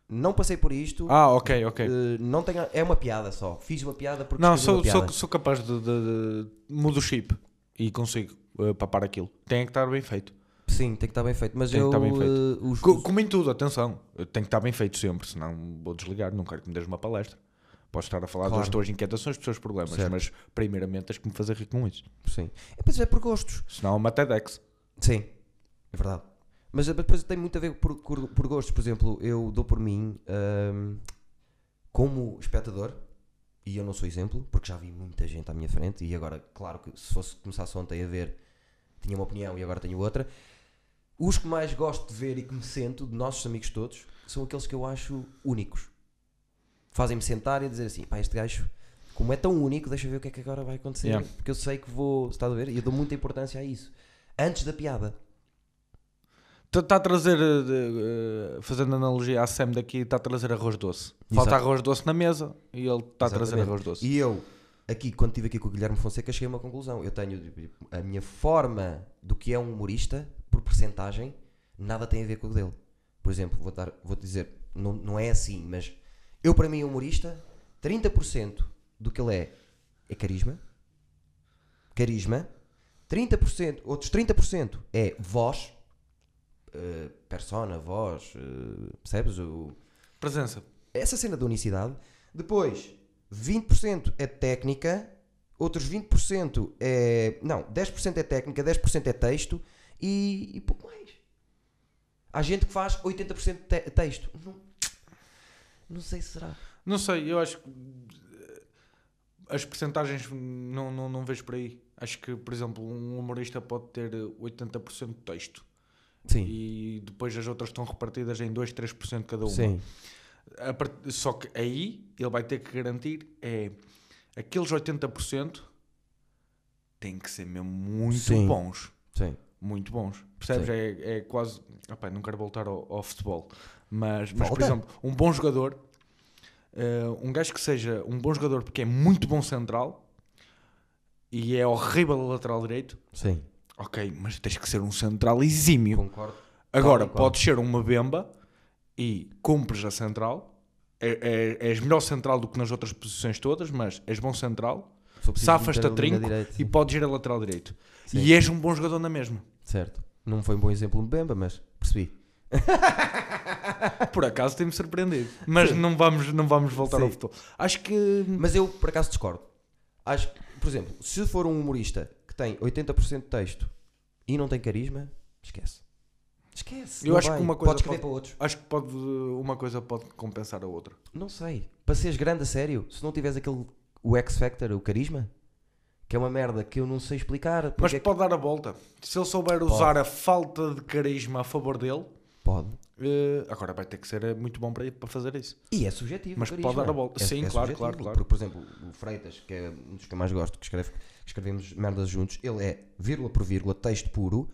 Não passei por isto. Ah, ok, ok. eh, não tenho, é uma piada só. Fiz uma piada porque não, sou, uma sou, sou capaz de, de, de. Mudo o chip e consigo eh, papar aquilo. Tem que estar bem feito. Sim, tem que estar bem feito. Mas Tem que eu. estar bem feito. eh, os- Co- Como em tudo, atenção. Tem que estar bem feito sempre, senão vou desligar. Não quero que me des uma palestra. Podes estar a falar das Claro. tuas inquietações, dos teus problemas, Certo. mas primeiramente tens que me fazer rir com isso. Sim. É, pois é por gostos. Senão é uma TEDx. Sim, é verdade. Mas eh, depois tem muito a ver por, por, por gostos. Por exemplo, eu dou por mim ahm, como espectador, e eu não sou exemplo, porque já vi muita gente à minha frente, e agora, claro que se fosse começasse ontem a ver, tinha uma opinião e agora tenho outra. Os que mais gosto de ver e que me sento, de nossos amigos todos, são aqueles que eu acho únicos. Fazem-me sentar e dizer assim: pá, este gajo, como é tão único, deixa eu ver o que é que agora vai acontecer, Yeah. porque eu sei que vou. Estás a ver? E eu dou muita importância a isso. Antes da piada. Está a trazer, eh, de- eh, fazendo analogia à SEM daqui, está a trazer arroz doce. Falta Exato. arroz doce na mesa e ele está a trazer Exatamente. arroz doce. E eu, aqui, quando estive aqui com o Guilherme Fonseca, cheguei a uma conclusão. Eu tenho tipo, a minha forma do que é um humorista, por percentagem, nada tem a ver com o dele. Por exemplo, vou, dar, vou dizer, não, não é assim, mas eu, para mim, humorista, 30% do que ele é é carisma. Carisma. 30%, outros 30% é voz. eh, persona, voz. eh, percebes? O, Presença. essa cena da unicidade. Depois, 20% é técnica, outros 20% é. Não, 10% é técnica, 10% é texto e, e pouco mais. Há gente que faz 80% te texto. Não, não sei se será. Não sei, eu acho que eh, as percentagens não, não, não vejo por aí. Acho que, por exemplo, um humorista pode ter 80% de texto Sim. e depois as outras estão repartidas em 2, 3% cada uma. Sim. A part- Só que aí ele vai ter que garantir é aqueles 80% têm que ser mesmo muito Sim. bons. Sim. Muito bons. Percebes? É, é quase. Epá, não quero voltar ao, ao futebol. Mas, mas por exemplo, um bom jogador, eh, um gajo que seja um bom jogador porque é muito bom central e é horrível a lateral direito, Sim. ok, mas tens que ser um central exímio. Concordo. Agora, e qual. podes ser uma bemba e cumpres a central. É, é, és melhor central do que nas outras posições todas, mas és bom central Safas-te a trinco e podes ir a lateral direito. Sim. E és um bom jogador na mesma. Certo. Não foi um bom exemplo de Bemba, mas percebi. Por acaso tem-me surpreendido. Mas não vamos, não vamos voltar Sim. ao futebol. Acho que. Mas eu, por acaso, discordo. Acho que, por exemplo, se for um humorista que tem 80% de texto e não tem carisma, esquece. Esquece. Eu acho que uma coisa Pode escrever pode- para outros. Acho que pode, uma coisa pode compensar a outra. Não sei. Para seres grande a sério, se não tiveres aquele. O X Factor, o carisma, que é uma merda que eu não sei explicar. Mas é que- pode dar a volta. Se ele souber usar a falta de carisma a favor dele, Pode. eh, agora vai ter que ser muito bom para, para fazer isso. E é subjetivo. Mas o pode carisma. dar a volta. É- Sim, é claro, claro, claro. Porque, por exemplo, o Freitas, que é um dos que eu mais gosto, que, escreve, que escrevemos merdas juntos, ele é vírgula por vírgula, texto puro,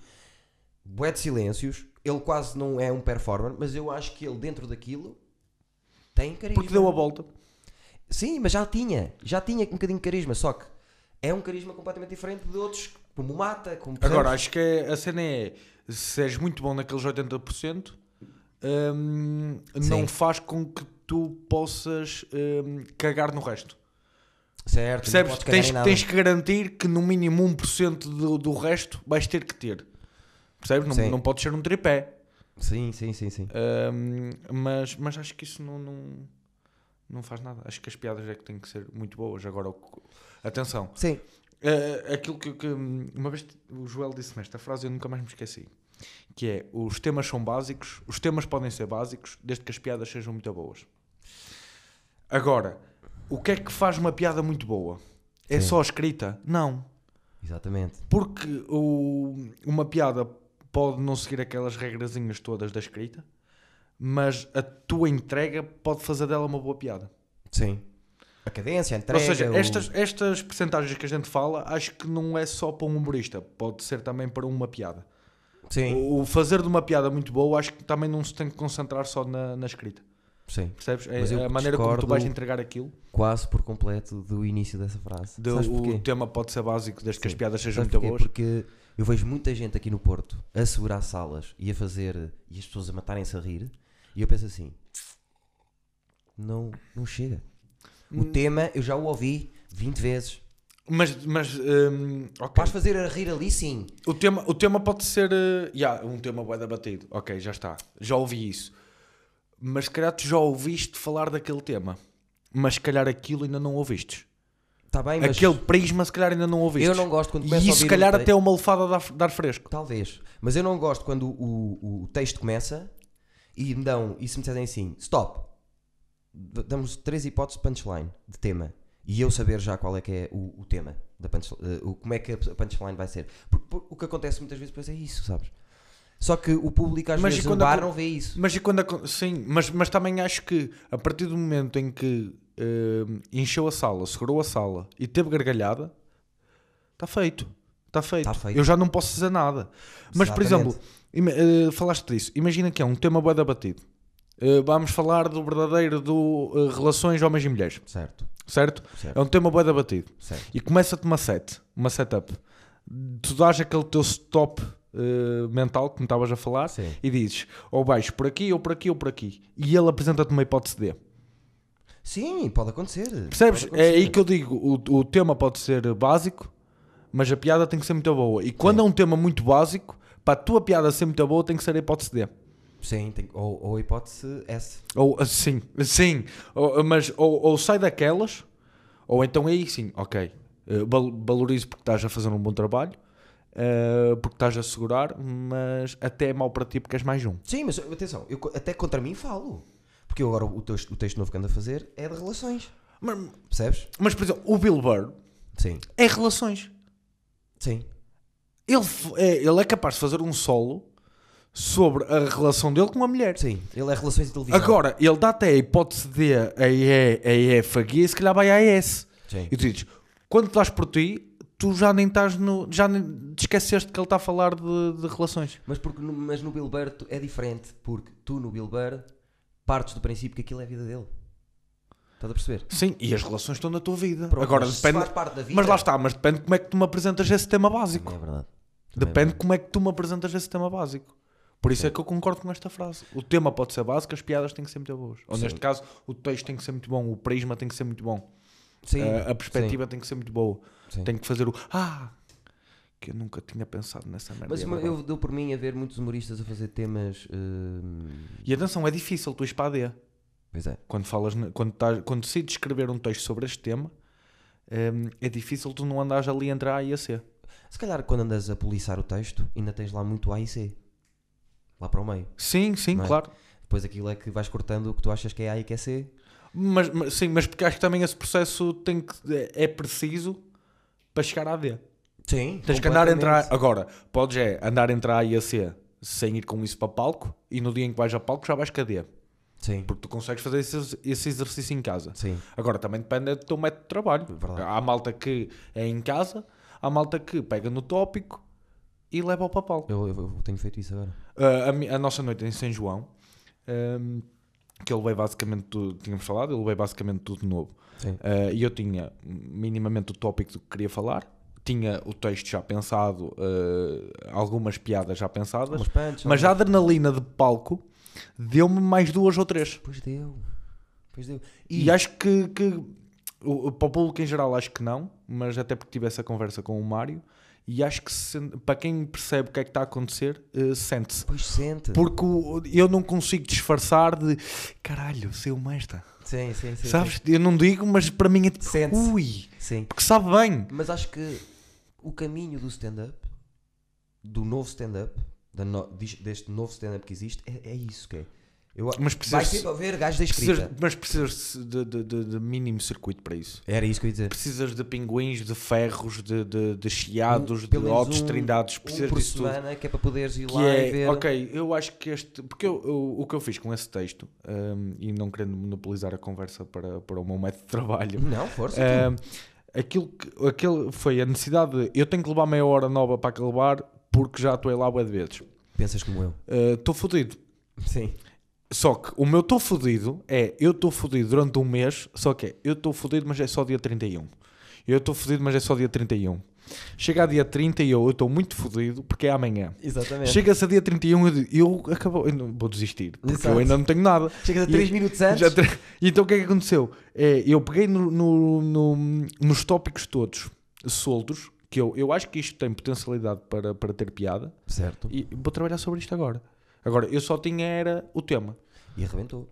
bué de silêncios, ele quase não é um performer, mas eu acho que ele dentro daquilo tem carisma. Porque deu a volta. Sim, mas já tinha, já tinha um bocadinho de carisma, só que é um carisma completamente diferente de outros, como Mata, como Agora, acho que é- a cena é: se és muito bom naqueles 80%, hum, não faz com que tu possas hum, cagar no resto. certo, Percebes? Tens, tens que garantir que no mínimo 1% do, do resto vais ter que ter. Percebes? Não, não pode ser um tripé. Sim, sim, sim, sim. Hum, mas, mas acho que isso não, não, não faz nada. Acho que as piadas é que têm que ser muito boas. Agora, atenção. Sim, Uh, aquilo que, que, uma vez o Joel disse-me esta frase eu nunca mais me esqueci que é os temas são básicos os temas podem ser básicos desde que as piadas sejam muito boas agora o que é que faz uma piada muito boa é Sim. só a escrita não exatamente. porque o, uma piada pode não seguir aquelas regrazinhas todas da escrita mas a tua entrega pode fazer dela uma boa piada Sim. A cadência, a entrega. Ou seja, o- estas, estas percentagens que a gente fala, acho que não é só para um humorista, pode ser também para uma piada. Sim, O fazer de uma piada muito boa, acho que também não se tem que concentrar só na, na escrita. sim. Percebes? É Mas a maneira como tu vais entregar aquilo. Quase por completo do início dessa frase. De- o tema pode ser básico, desde que as Sim. piadas sejam Sabes muito porquê? boas. Porque eu vejo muita gente aqui no Porto a segurar salas e a fazer e as pessoas a matarem-se a rir e eu penso assim: não, não chega. O Hum. tema eu já o ouvi 20 vezes. Mas, mas hum, ok. Vais fazer a rir ali sim. O, tema, o tema pode ser uh, yeah, um tema bué da batido. Ok, já está. Já ouvi isso. Mas se calhar tu já ouviste falar daquele tema. Mas se calhar aquilo ainda não ouvistes. Está bem, mas Aquele prisma se calhar ainda não ouviste. eu não gosto quando começa E isso se calhar um até uma lefada de ar, de ar fresco. Talvez. Mas eu não gosto quando o, o, o texto começa e me dão, e se me disserem assim, stop, damos três hipóteses de punchline, de tema, e eu saber já qual é que é o, o tema, da punchline, o, como é que a punchline vai ser. Porque, o que acontece muitas vezes depois é isso, sabes? Só que o público às Mas vezes no quando bar acon- não vê isso. Mas e quando acon- sim, mas, mas também acho que a partir do momento em que hum, encheu a sala, segurou a sala e teve gargalhada, está feito. Está feito. Tá feito. Eu já não posso dizer nada. Mas, por exemplo, ima- eh, falaste disso. Imagina que é um tema bué da Eh, vamos falar do verdadeiro do eh, relações homens e mulheres, Certo, certo? certo, É um tema bué da batido. certo. E começa-te uma set, uma setup. Tu dás aquele teu stop eh, mental, como estavas a falar, Sim. e dizes ou vais por aqui, ou por aqui, ou por aqui. E ele apresenta-te uma hipótese D. Sim, pode acontecer. Percebes? Pode É acontecer. aí que eu digo: o, o tema pode ser básico, mas a piada tem que ser muito boa. E quando Sim. é um tema muito básico, para a tua piada ser muito boa, tem que ser a hipótese D. Sim, tem- ou, ou a hipótese S. Ou assim, sim, ou, mas ou, ou sai daquelas, ou então aí sim, ok. val- valorizo porque estás a fazer um bom trabalho, eh, porque estás a segurar, mas até é mau para ti porque és mais um. Sim, mas atenção, eu até contra mim falo. Porque eu agora o texto, o texto novo que ando a fazer é de relações. Mas, Percebes? mas, por exemplo, o Bill Burr Sim. é relações. Sim. Ele, é, ele é capaz de fazer um solo sobre a relação dele com a mulher. Sim. Ele é relações e televisão. Agora, ele dá até a hipótese D, a E, a F, a e se calhar vai à S. Sim. E tu dizes, quando estás por ti, tu já nem estás no. Já nem te esqueceste que ele está a falar de, de relações. Mas, porque no, mas no tu- é diferente. Porque tu no Bill Burr partes do princípio que aquilo é a vida dele. Estás a perceber? Sim, e as relações estão na tua vida. Pronto, Agora, mas depende. faz parte da vida- Mas lá está, mas depende como é que tu me apresentas esse tema básico. Também é verdade. Também é Depende como é que tu me apresentas esse tema básico. Por isso é que eu concordo com esta frase. O tema pode ser básico, as piadas têm que ser muito boas. Ou Sim. neste caso, o texto tem que ser muito bom, o prisma tem que ser muito bom, Sim. a, a perspectiva tem que ser muito boa. Sim. Tem que fazer o. Ah! Que eu nunca tinha pensado nessa merda. Mas eu dou por mim a ver muitos humoristas a fazer temas. hum, E atenção, é difícil tu ires para a D. Pois é. Quando, falas, quando, estás, quando decides escrever um texto sobre este tema, hum, é difícil tu não andares ali entre A e a C. Se calhar quando andas a poliçar o texto, ainda tens lá muito A e C. Lá para o meio. Sim, sim, é? claro. Depois aquilo é que vais cortando o que tu achas que é A e que é C. Mas, mas- sim, mas porque acho que também esse processo tem que, é, é preciso para chegar à D. Sim. Tens que andar entre a, Agora, podes é andar entre a A e a C sem ir com isso para palco e no dia em que vais a palco já vais com a D. Sim. Porque tu consegues fazer esse, esse exercício em casa. Sim. Agora também depende do teu método de trabalho. Verdade. Há malta que é em casa, há malta que pega no tópico e leva ao papal. Eu, eu- eu tenho feito isso agora. Uh, a, a nossa noite em São João, um, que ele veio basicamente tudo, tínhamos falado, ele veio basicamente tudo novo. Uh, e eu tinha minimamente o tópico do que queria falar, tinha o texto já pensado, uh, algumas piadas já pensadas, mas a adrenalina de palco deu-me mais duas ou três. Pois deu. Pois deu. E, acho que, que o, o- para o público em geral acho que não, mas até porque tive essa conversa com o Mário e acho que se- para quem percebe o que é que está a acontecer, eh, sente-se. Pois sente. Porque o- eu não consigo disfarçar de caralho, saiu-me esta. Sim, sim, sim. Sabes? Eu não digo, mas para mim é tipo, Sente-se. ui, Sim. sim. porque sabe bem. Mas acho que o caminho do stand-up, do novo stand-up, no- deste novo stand-up que existe, é, é isso que é. Eu, Mas vai precisas, sempre haver gajos da precisas- escrita. mas precisas de, de- de- de mínimo circuito para isso. Era isso que eu ia dizer. Precisas de pinguins, de ferros, de, de, de chiados, Um- de altos um- trindades. Um Precisas por disso tudo. semana que é para poderes ir que lá é, e ver. ok, eu acho que este, porque eu, eu- o que eu fiz com esse texto, um, e não querendo monopolizar a conversa para, para o meu método de trabalho, Não, força. um, aquilo, que, aquilo foi a necessidade de, eu tenho que levar meia hora nova para acabar, porque já estou lá bué de vezes. Pensas como eu. Uh, Estou fodido. Sim. Só que o meu estou fodido é, eu estou fodido durante um mês, só que é, eu estou fodido, mas é só dia 31. Eu estou fodido, mas é só dia 31. Chega a dia 30 e eu eu estou muito fodido porque é amanhã. Exatamente. Chega-se a dia 31 eu digo, eu acabou, eu não- vou desistir, porque Exato. eu ainda não tenho nada. Chegas a E- 3 minutos antes. Tre- Então o que é que aconteceu? É, eu peguei no- no- no- nos tópicos todos soltos, que eu, eu acho que isto tem potencialidade para, para ter piada, Certo. e vou trabalhar sobre isto agora. Agora, eu só tinha era o tema. E arrebentou.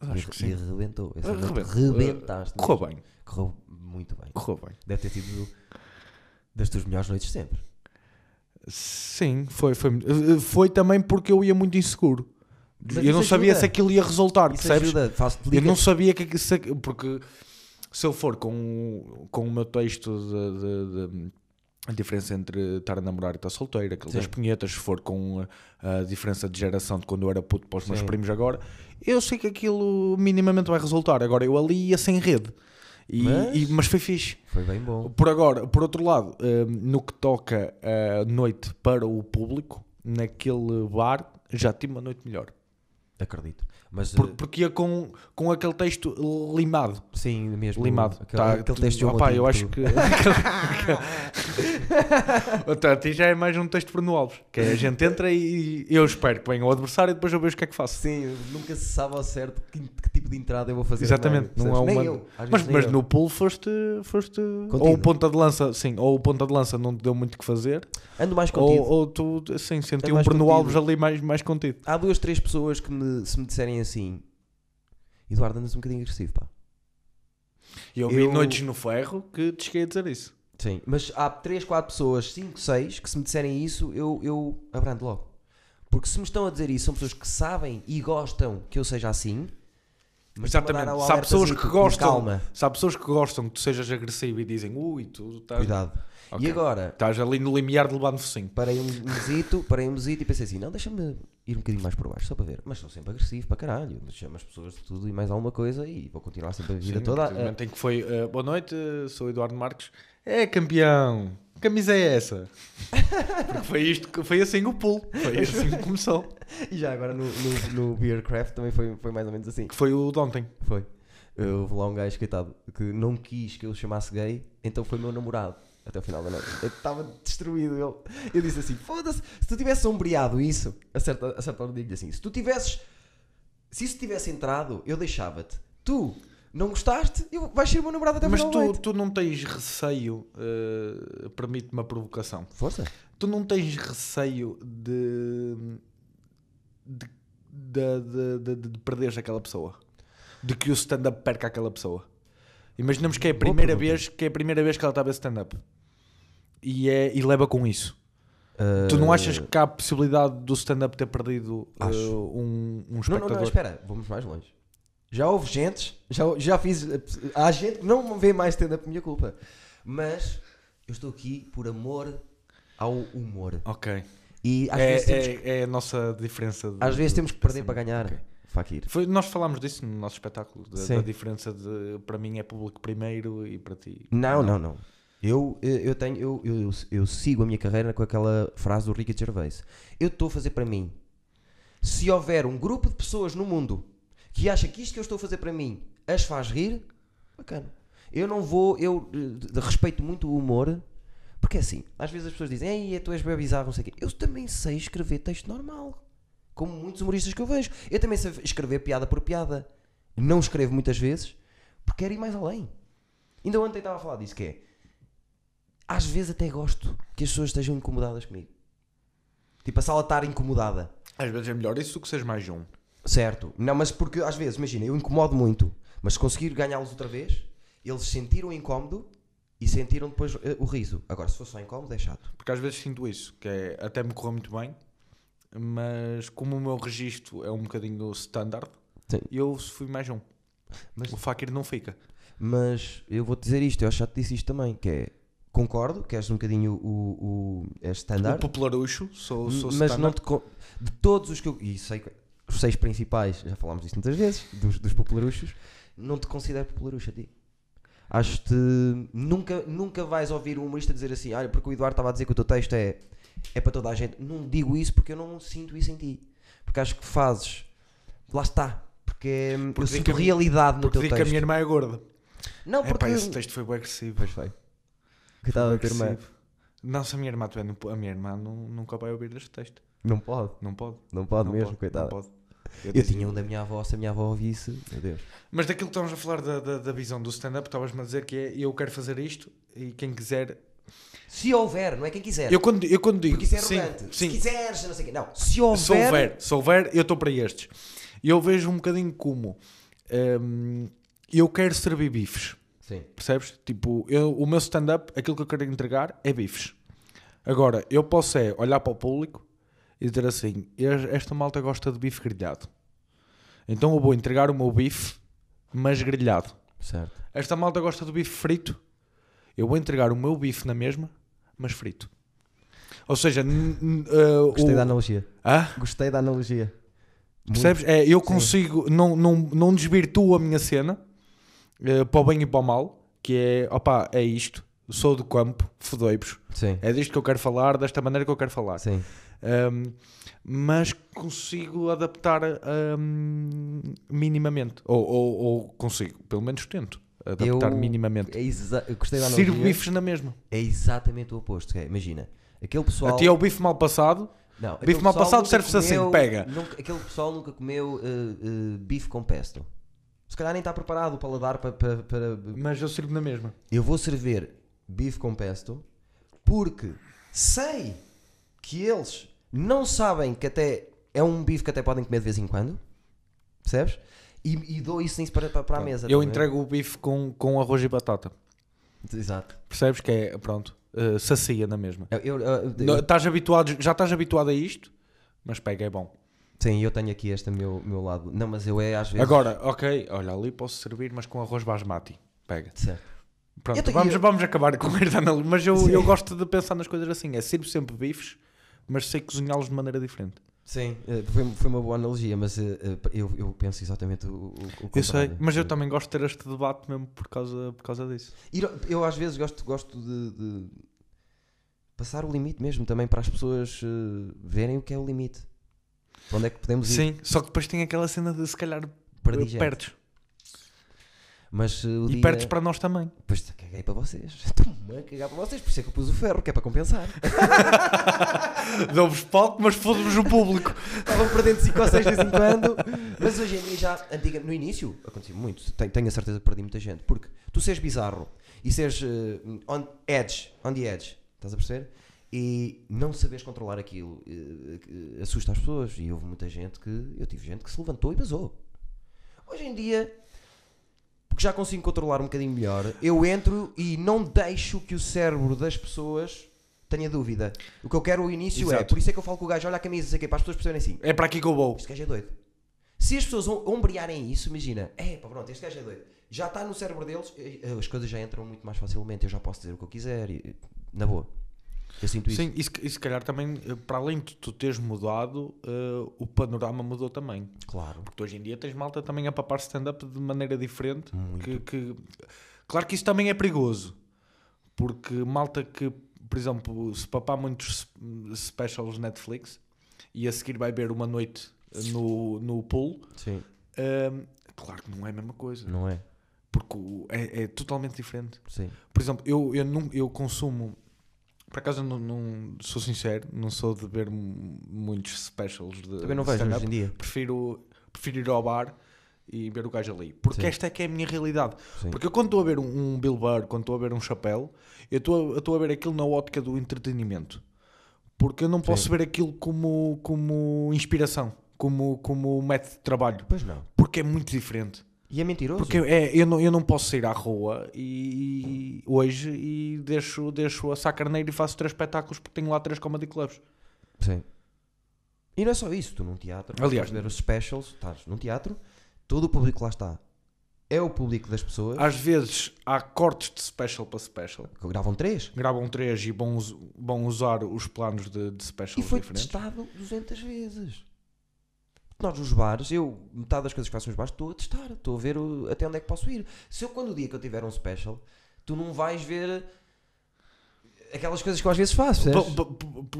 Acho e, que sim. e arrebentou. Arrebentou. Rebentaste. Correu bem, Correu muito bem. correu bem. Deve ter sido das tuas melhores noites de sempre. Sim, foi, foi, foi também porque eu ia muito inseguro. Mas eu não isso sabia ajuda. se aquilo ia resultar, Isso percebes? ajuda. Eu não sabia que se- porque se eu for com, com o meu texto de, de- de- a diferença entre estar a namorar e estar solteiro, das Sim. punhetas, se for com a, a diferença de geração de quando eu era puto para os meus Sim. primos agora, eu sei que aquilo minimamente vai resultar. Agora eu ali ia sem rede. E, Mas- e- mas foi fixe. Foi bem bom. Por agora, por outro lado, hum, no que toca a noite para o público, naquele bar, já tive uma noite melhor. Acredito. Mas Por- eh, porque ia com, com aquele texto limado. sim, mesmo. Limado. Aquele, Tá, aquele tu- texto de opá, eu acho que. A ti já é mais um texto para Alves. Que é, a gente entra e eu espero que venha o adversário e depois eu vejo o que é que faço. Sim, nunca se sabe ao certo que, que tipo de entrada eu vou fazer. Exatamente, não é uma- Nem eu. Mas, mas no pool foste, foste ou o ponta de lança, sim, ou o ponta de lança não te deu muito o que fazer, Ando mais ou, contido. ou tu, sim, senti É um Bruno contido. Alves ali mais, mais contido. Há duas, três pessoas que me, se me disserem assim, Eduardo, andas um bocadinho agressivo, pá. E eu vi Eu- noites no ferro que te cheguei a dizer isso. Sim, mas há 3, 4 pessoas, 5, 6, que se me disserem isso, eu, eu abrando logo. Porque se me estão a dizer isso, são pessoas que sabem e gostam que eu seja assim. Mas Exatamente. Se há pessoas alertazito, que gostam, Calma, se há pessoas que gostam que tu sejas agressivo e dizem ui, tu estás, cuidado. Ok. E agora, estás ali no limiar de levar no focinho. parei um mesito, parei um mesito e pensei assim, não, deixa-me ir um bocadinho mais por baixo, só para ver. Mas sou sempre agressivo para caralho. Chamo as pessoas de tudo e mais alguma coisa e vou continuar sempre a vida Sim, toda. a- momento em que foi eh, boa noite, eh, sou o Eduardo Marques. É campeão, que camisa é essa? Porque foi isto, foi assim o pulo, foi assim que começou. E já agora no, no, no Beercraft também foi, foi mais ou menos assim. Que foi o de ontem. Foi. Houve lá um gajo, coitado, que não quis que eu o chamasse gay, então foi meu namorado até o final da noite. Eu estava destruído. Eu, eu disse assim: foda-se, se tu tivesse sombreado isso, a certa, a certa hora digo-lhe assim: se tu tivesses, se isso tivesse entrado, eu deixava-te. Tu não gostaste, eu, vais ser o meu namorado até o Mas final da tu, noite. tu não tens receio, eh, permite-me a provocação, Força. tu não tens receio de, de, de, de, de, de perderes aquela pessoa? De que o stand-up perca aquela pessoa? Imaginemos que é a primeira vez que é a primeira vez que ela está a ver stand-up e, é, e leva com isso. Tu não achas que há a possibilidade do stand-up ter perdido eh, Acho. um, um Não, espectador? não, não, espera, vamos mais longe. Já houve gente, já, já fiz. Há gente que não vê mais stand-up minha culpa. Mas eu estou aqui por amor ao humor. Ok. E às, É, vezes, temos, que- é, é a nossa diferença. de- às vezes temos que perder para ganhar. Ok. Fakir. Foi, nós falámos disso no nosso espetáculo, da, da diferença de para mim é público primeiro e para ti. Não, não, não. Eu, eu, eu tenho, eu, eu, eu sigo a minha carreira com aquela frase do Ricky Gervais. Eu estou a fazer para mim. Se houver um grupo de pessoas no mundo que acha que isto que eu estou a fazer para mim as faz rir, bacana. Eu não vou, eu eh, respeito muito o humor, porque é assim, às vezes as pessoas dizem, ei, tu és bem bizarro, não sei o quê. Eu também sei escrever texto normal, como muitos humoristas que eu vejo. Eu também sei escrever piada por piada. Não escrevo muitas vezes, porque quero ir mais além. Ainda ontem estava a falar disso, que é, às vezes até gosto que as pessoas estejam incomodadas comigo. Tipo, a sala estar incomodada. Às vezes é melhor isso do que seres mais um. Certo. Não, mas porque às vezes, imagina, eu incomodo muito, mas se conseguir ganhá-los outra vez, eles sentiram o incómodo e sentiram depois eh, o riso. Agora, se for só incómodo, é chato. Porque às vezes sinto isso, que é até me correu muito bem, mas como o meu registro é um bocadinho standard, Sim. eu fui mais um. Mas- O Fakir não fica. Mas eu vou-te dizer isto, eu acho que já te disse isto também, que é, concordo, que és um bocadinho o, o O standard, popularucho, sou, sou mas não standard. te con- de todos os que eu, e sei que os seis principais, já falámos disso muitas vezes, dos, dos popularuchos, não te considero popularucho a ti. Acho-te. Nunca, nunca vais ouvir um humorista dizer assim: olha, porque o Eduardo estava a dizer que o teu texto é, é para toda a gente. Não digo isso porque eu não sinto isso em ti. Porque acho que fazes. Lá está. Porque, é- eu Porque digo sinto que a realidade no Porque teu digo que a texto. minha irmã é gorda. Não, É porque. pá, esse texto foi bem agressivo. Pois foi. Coitada da tua irmã. Agressivo. Não, se a minha irmã tiver no- a minha irmã não, nunca vai ouvir este texto. Não pode. Não pode. Não pode não mesmo, pode, coitada. não pode. Eu Eu tinha um da minha avó, se a minha avó ouvisse, meu Deus. Mas daquilo que estamos a falar da, da, da visão do stand-up, estavas-me a dizer que é eu quero fazer isto e quem quiser. Se houver, não é quem quiser. Eu quando, eu quando digo. Porque isso é sim, arrogante. sim, Se quiseres, não sei o quê. Não, se houver. Se houver, se houver, eu estou para estes. Eu vejo um bocadinho como hum, eu quero servir bifes, Sim. percebes? Tipo, eu, o meu stand-up, aquilo que eu quero entregar é bifes. Agora, eu posso é olhar para o público e dizer assim: "Es- esta malta gosta de bife grelhado. Então eu vou entregar o meu bife, mas grelhado. Certo. Esta malta gosta do bife frito. Eu vou entregar o meu bife na mesma, mas frito. Ou seja, uh, Gostei o- da analogia. Hã? Gostei da analogia. Percebes? É, eu consigo, não, não, não desvirtuo a minha cena eh, para o bem e para o mal, que é, opá, é isto, sou do campo, fodei-vos, é disto que eu quero falar, desta maneira que eu quero falar. Sim. Um, mas consigo adaptar um, minimamente, ou, ou, ou consigo, pelo menos tento, adaptar Eu- minimamente. É eu Gostei da analogia. Sirvo bifes na mesma. É exatamente o oposto. é, imagina, aquele pessoal. A ti é o bife mal passado, Não, bife mal passado serve-se assim, pega. nunca- aquele pessoal nunca comeu eh, eh, bife com pesto. Se calhar nem está preparado o paladar para, para, para- Mas eu sirvo na mesma. Eu vou servir bife com pesto porque sei que eles não sabem que até é um bife que até podem comer de vez em quando. Percebes? E, e dou isso para, para, para a mesa. Eu entrego o bife com, com arroz e batata. Exato. Percebes que é, pronto, uh, sacia na mesma. Eu- eu- eu- Não, Estás habituado, já estás habituado a isto, mas pega, é bom. sim, eu tenho aqui este meu, meu lado. Não, mas eu é às vezes. Agora, ok, olha, ali posso servir, mas com arroz basmati. Pega. Certo. Pronto, tenho- vamos, vamos acabar com análise. Mas eu, Sim. eu gosto de pensar nas coisas assim. É sirvo sempre bifes, mas sei cozinhá-los de maneira diferente. Sim, eh, foi, foi uma boa analogia, mas eh, eh, eu, eu penso exatamente o, o, o Eu sei, contrário. mas eu também gosto de ter este debate mesmo por causa, por causa disso. Ir- Eu às vezes gosto, gosto de, de passar o limite mesmo também para as pessoas eh, verem o que é o limite. Para onde é que podemos ir Sim, só que depois tem aquela cena de se calhar perdes. Mas eh, E dia... perdes para nós também. Pois caguei para vocês. Estou-me a cagar para vocês, por isso é que eu pus o ferro, que é para compensar. Dou-vos palco, mas foda-vos o público. Estavam perdendo 5 ou 6 de vez em quando. Mas hoje em dia já, antiga, no início, acontecia muito. Tenho, tenho a certeza que perdi muita gente. Porque tu seres bizarro e seres eh, on edge, on the edge, estás a perceber? E não saberes controlar aquilo eh, assusta as pessoas. E houve muita gente que. Eu tive gente que se levantou e basou. Hoje em dia, porque já consigo controlar um bocadinho melhor, eu entro e não deixo que o cérebro das pessoas tenha dúvida. O que eu quero o início é, Exato. por isso é que eu falo com o gajo, olha a camisa, sei quê, para as pessoas perceberem assim. É para aqui que eu vou. Este gajo é doido. Se as pessoas om- ombrearem isso, imagina, é pá, pronto, este gajo é doido. Já está no cérebro deles, eh, as coisas já entram muito mais facilmente. Eu já posso dizer o que eu quiser, e, na boa. Eu sinto isso. Sim, e se, e se calhar também, eh, para além de tu teres mudado, eh, o panorama mudou também. Claro. Porque hoje em dia tens malta também a papar stand-up de maneira diferente. Muito. Que, que- Claro que isso também é perigoso. Porque malta que, por exemplo, se papar muitos specials Netflix e a seguir vai ver uma noite no, no pool, Sim. eh, claro que não é a mesma coisa. Não é? Porque é, é totalmente diferente. Sim. Por exemplo, eu, eu, não, eu consumo. Por acaso, eu não, não- sou sincero, não sou de ver mu- muitos specials de Também não vejo hoje em dia. Prefiro, prefiro ir ao bar e ver o gajo ali. Porque Sim. esta é que é a minha realidade. Sim. Porque eu, quando estou a ver um, um Bill Burr, quando estou a ver um chapéu, eu estou a- eu estou a ver aquilo na ótica do entretenimento. Porque eu não posso Sim. ver aquilo como, como inspiração, como, como método de trabalho. Pois não. Porque é muito diferente. E é mentiroso. Porque é, eu, não, eu não posso sair à rua e, e- hoje e deixo, deixo a sacarneira e faço três espetáculos porque tenho lá três comedy clubs. Sim. E não é só isso, tu num teatro, Aliás- ver os specials, estás num teatro, todo o público lá está é o público das pessoas. Às vezes há cortes de special para special. que Gravam três. Gravam três e vão, us- vão usar os planos de, de E specials foi diferentes. testado 200 vezes. Nós nos bares, eu, metade das coisas que faço nos bares, estou a testar, estou a ver o- até onde é que posso ir. Se eu, quando o dia que eu tiver um special, tu não vais ver aquelas coisas que eu às vezes faço,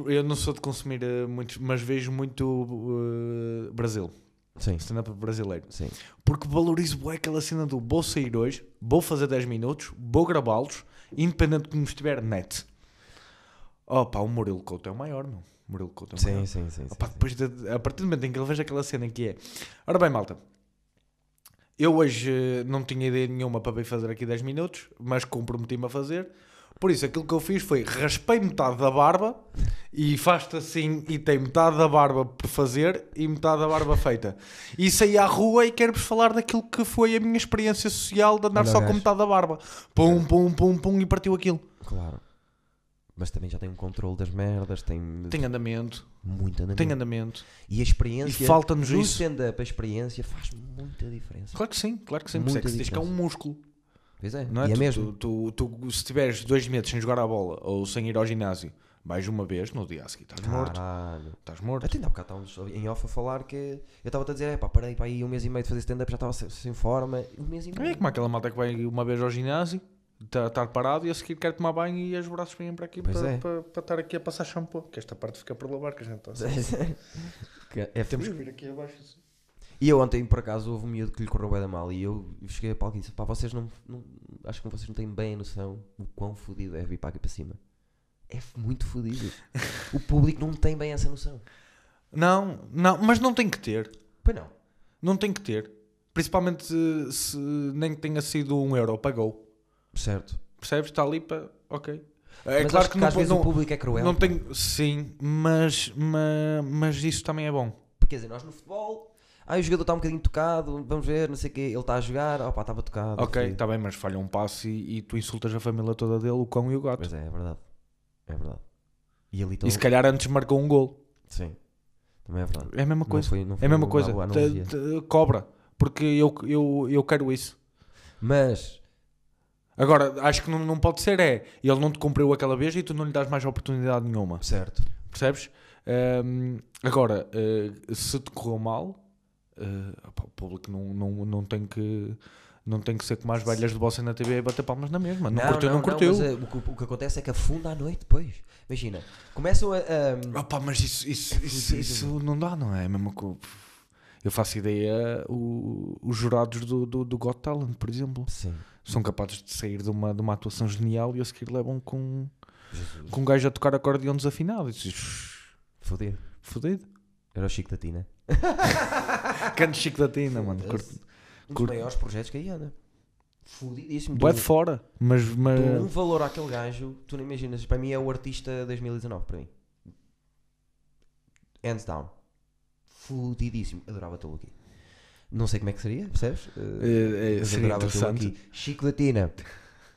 Eu não sou de consumir eh, muitos, mas vejo muito eh, Brasil, Sim, stand-up brasileiro. sim. Porque valorizo bué aquela cena do vou sair hoje, vou fazer 10 minutos, vou gravá-los, independente de como estiver net. Oh pá, o Murilo Couto é o maior, não? Murilo Couto é. Sim, sim, sim. Opa, sim. depois de- a partir do momento em que ele veja aquela cena que é. Ora bem, malta. Eu hoje eh, não tinha ideia nenhuma para vir fazer aqui 10 minutos, mas comprometi-me a fazer. Por isso, aquilo que eu fiz foi raspei metade da barba e faz-te assim e tem metade da barba por fazer e metade da barba feita. E saí à rua e quero-vos falar daquilo que foi a minha experiência social de andar Olha só com metade da barba. Pum, pum, pum, pum e partiu aquilo. Claro. Mas também já tem um controle das merdas, tem, Tem andamento, muito andamento. tem andamento. E a experiência. E falta-nos no isso. stand-up, a experiência faz muita diferença. Claro que sim, claro que sim. Muita é que se diz que é um músculo. Pois é, Não é? e é tu, mesmo. Tu, tu- tu, se tiveres dois meses sem jogar a bola ou sem ir ao ginásio, vais uma vez, no dia a seguir estás morto. Caralho. Estás morto. Até ainda há bocado estávamos em off a falar que eu estava a dizer, é pá, parei para aí um mês e meio de fazer stand-up, já estava sem, sem forma. Um mês e É meio. como aquela malta que vai uma vez ao ginásio, estar parado e a seguir quer tomar banho e os braços vêm para aqui para, é. para, para estar aqui a passar shampoo. Que esta parte fica por lavar, que a gente está. Que é Temos fodido. que vir aqui abaixo. assim. E eu ontem, por acaso, houve um miúdo que lhe correu bem da mal e eu cheguei a palco e disse, pá, vocês não, não- acho que vocês não têm bem a noção o quão fodido é vir para aqui para cima. É muito fodido. o público não tem bem essa noção. Não, não, mas não tem que ter. Pois não. Não tem que ter. Principalmente se, se nem que tenha sido um euro, pagou. Certo. Percebes? Está ali para. Ok. É mas claro que, que, não, às vezes não, o público é cruel. não tem. Sim, mas, mas, mas isso também é bom. Porque, quer dizer, nós no futebol, ah, o jogador está um bocadinho tocado, vamos ver, não sei o quê, ele está a jogar, opá, estava tocado. Ok, foi- está bem, mas falha um passo e, e tu insultas a família toda dele, o cão e o gato. Pois é, é verdade. É verdade. E ali E se calhar antes marcou um gol. Sim. Também é verdade. É a mesma Não coisa. foi- não é foi a mesma coisa. Te- te- cobra. Porque eu, eu, eu quero isso. Mas, Agora, acho que não, não pode ser é. Ele não te cumpriu aquela vez e tu não lhe dás mais oportunidade nenhuma. certo. Percebes? Ahm, agora, eh, se te correu mal, eh, opá, o público não, não, não, tem que, não tem que ser como as velhas de bossa na TV e bater palmas na mesma. Não, curtiu, não, curtiu. mas, eh, o, que, o que acontece é que afunda à noite depois. Imagina, começam a. a- Opa, mas isso, isso, isso, isso não dá, não é? É mesmo que eu- eu faço ideia, o- os jurados do, do, do Got Talent, por exemplo, Sim. São capazes de sair de uma, de uma atuação genial e a seguir levam com, Jesus. com um gajo a tocar acordeão desafinado. E dizes, Fodido. fodido. Era o Chico da Tina. Canto Chico da Tina, mano. Curto. Um dos curto. maiores projetos que aí anda. Fodidíssimo. Bué de fora, mas, mas dou um valor àquele gajo, tu não imaginas. Para mim é o artista 2019. Para mim. Hands down. Fodidíssimo. Adorava tê-lo aqui. Não sei como é que seria, percebes? Eh, é, é, seria interessante. aqui. Chico da Tina.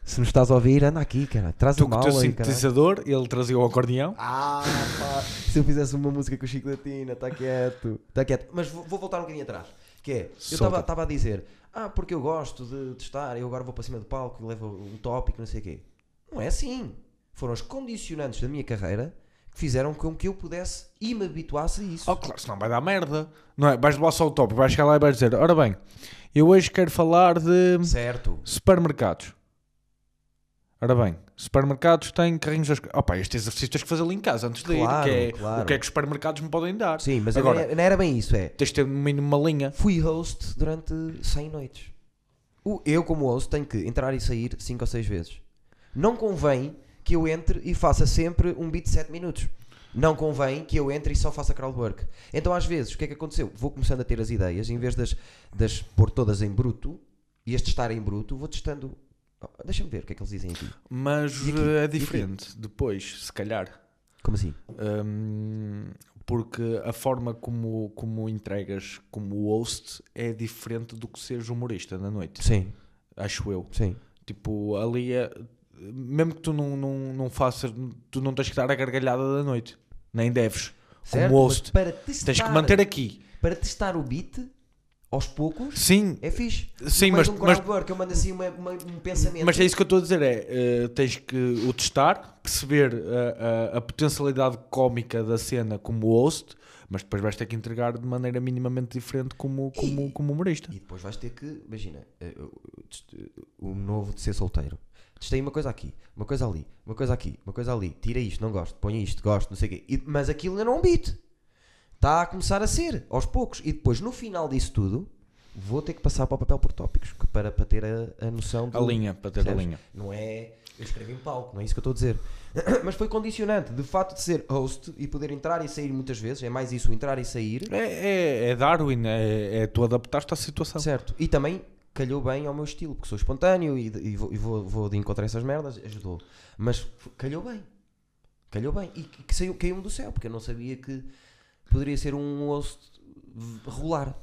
Se nos estás a ouvir, anda aqui, cara. Traz Tu uma com o teu aula caralho. sintetizador, ele trazia o acordeão. Ah, pá. Se eu fizesse uma música com o Chico está quieto. Está quieto. Mas vou, vou voltar um bocadinho atrás. Que é, eu estava a dizer, ah, porque eu gosto de, de estar, eu agora vou para cima do palco e levo um tópico, não sei o quê. Não é assim. Foram os condicionantes da minha carreira que fizeram com que eu pudesse e me habituasse a isso. Oh, claro, senão vai dar merda. Não é? Vais levar só o top, vais chegar lá e vais dizer: Ora bem, eu hoje quero falar de Certo. supermercados. Ora bem, supermercados têm carrinhos das. Opa, este exercício tens que fazê-lo em casa antes de Claro, ir. Que é, claro. O que é que os supermercados me podem dar? Sim, mas Agora- não, era, não era bem isso, é. Tens de ter no mínimo uma linha. Fui host durante 100 noites. Eu, como host, tenho que entrar e sair 5 ou 6 vezes. Não convém que eu entre e faça sempre um beat de 7 minutos. Não convém que eu entre e só faça crowdwork. Então, às vezes, o que é que aconteceu? Vou começando a ter as ideias, em vez das, das pôr todas em bruto e as testar em bruto, vou testando. Oh, Deixa-me ver o que é que eles dizem aqui. Mas aqui? eh, é diferente depois, se calhar. Como assim? Hum, porque a forma como, como entregas como host é diferente do que seres humorista na noite. Sim, Acho eu. sim. Tipo, ali é. Mesmo que tu não, não, não faças. Tu não tens que dar a gargalhada da noite. Nem deves. Certo? Como host. para testar, Tens que manter aqui. para testar o beat, aos poucos, Sim, é fixe. sim, mas, um mas, crowdwork, eu mando assim uma- uma- um pensamento. mas é isso que eu estou a dizer: é eh, tens que o testar, perceber a, a, a potencialidade cómica da cena como host, mas depois vais ter que entregar de maneira minimamente diferente como, como, como humorista. E depois vais ter que, imagina, eh, o novo de ser solteiro. Testei uma coisa aqui, uma coisa ali, uma coisa aqui, uma coisa ali. Tira isto, não gosto, põe isto, gosto, não sei o quê. E- mas aquilo ainda não é um beat. Está a começar a ser, aos poucos. E depois, no final disso tudo, vou ter que passar para o papel por tópicos para, para ter a, a noção A do- linha, para ter a linha. Não é eu escrevi em palco, não é isso que eu estou a dizer. Mas foi condicionante, de facto de ser host e poder entrar e sair muitas vezes, é mais isso, entrar e sair. É, é, é Darwin, é, é tu adaptaste à situação. Certo. E também calhou bem ao meu estilo, porque sou espontâneo e, e vou, e vou, vou de encontrar essas merdas, ajudou. Mas calhou bem. Calhou bem. E que, saiu, caiu-me do céu, porque eu não sabia que poderia ser um host v- regular.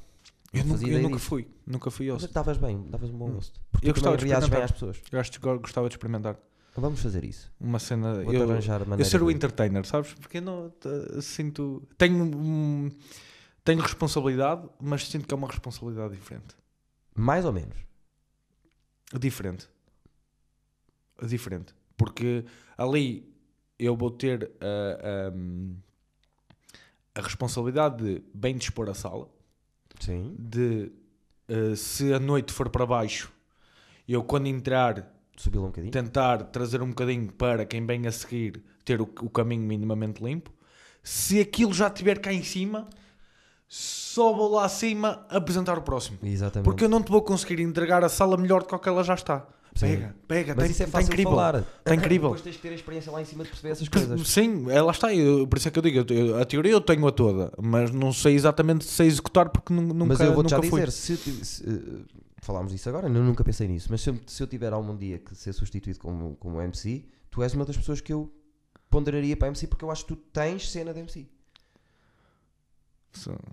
Eu, Não nunca, eu nunca fui, nunca fui Mas host. davas bem, davas um bom Hum. host. Porque Eu gostava de reages bem experimentar. às pessoas. Eu acho que gostava de experimentar Vamos fazer isso. uma cena. Eu, arranjar eu ser o de- entertainer, sabes? Porque eu não sinto. Tenho, tenho responsabilidade, mas sinto que é uma responsabilidade diferente. Mais ou menos. Diferente. Diferente. Porque ali eu vou ter a, a, a responsabilidade de bem dispor a sala, Sim. de eh, se a noite for para baixo, eu quando entrar Subi-lo um bocadinho. tentar trazer um bocadinho para quem vem a seguir ter o, o caminho minimamente limpo. Se aquilo já estiver cá em cima, só vou lá acima apresentar o próximo. Exatamente. Porque eu não te vou conseguir entregar a sala melhor do que ela já está. Pega, pega, Mas está isso é tá fácil incrível. falar. Está incrível. Depois tens que ter a experiência lá em cima de perceber essas coisas. Sim, é, lá está. eu- por isso é que eu digo, eu- a teoria eu tenho a toda, mas não sei exatamente se executar porque nu- nunca, mas eu vou-te já fui. dizer, se, tive- se, eh, falámos disso agora, eu nunca pensei nisso, mas se eu, se eu tiver algum dia que ser substituído como, como MC, tu és uma das pessoas que eu ponderaria para MC porque eu acho que tu tens cena de MC.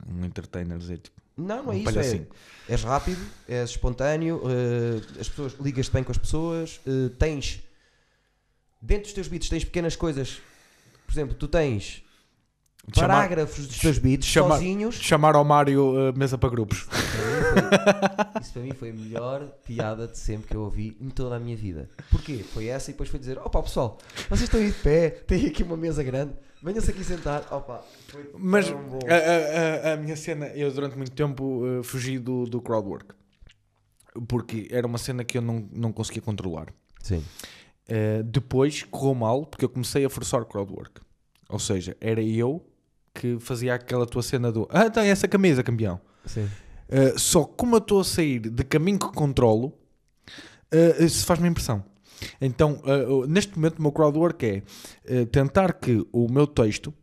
Um entertainer, dizer, tipo, Não, não é Um isso. É, és rápido, és espontâneo, eh, as pessoas ligas-te bem com as pessoas, eh, tens dentro dos teus beats tens pequenas coisas. Por exemplo, tu tens chamar, parágrafos dos teus beats chamar- sozinhos. chamar ao Mário uh, mesa para grupos. Para mim foi- Isso para mim foi a melhor piada de sempre que eu ouvi em toda a minha vida. Porquê? Foi essa e depois foi dizer: opa pessoal, vocês estão aí de pé, tem aqui uma mesa grande, venham-se aqui sentar. Opa, foi Mas tão bom. a, a- a- minha cena, eu durante muito tempo uh, fugi do, do crowdwork porque era uma cena que eu não, não conseguia controlar. Sim. Uh, depois correu mal porque eu comecei a forçar crowdwork. Ou seja, era eu que fazia aquela tua cena do Ah, tem essa camisa, campeão. Sim. Uh, só como eu estou a sair de caminho que controlo, uh, isso faz-me impressão. Então, uh, neste momento, o meu crowdwork é uh, tentar que o meu texto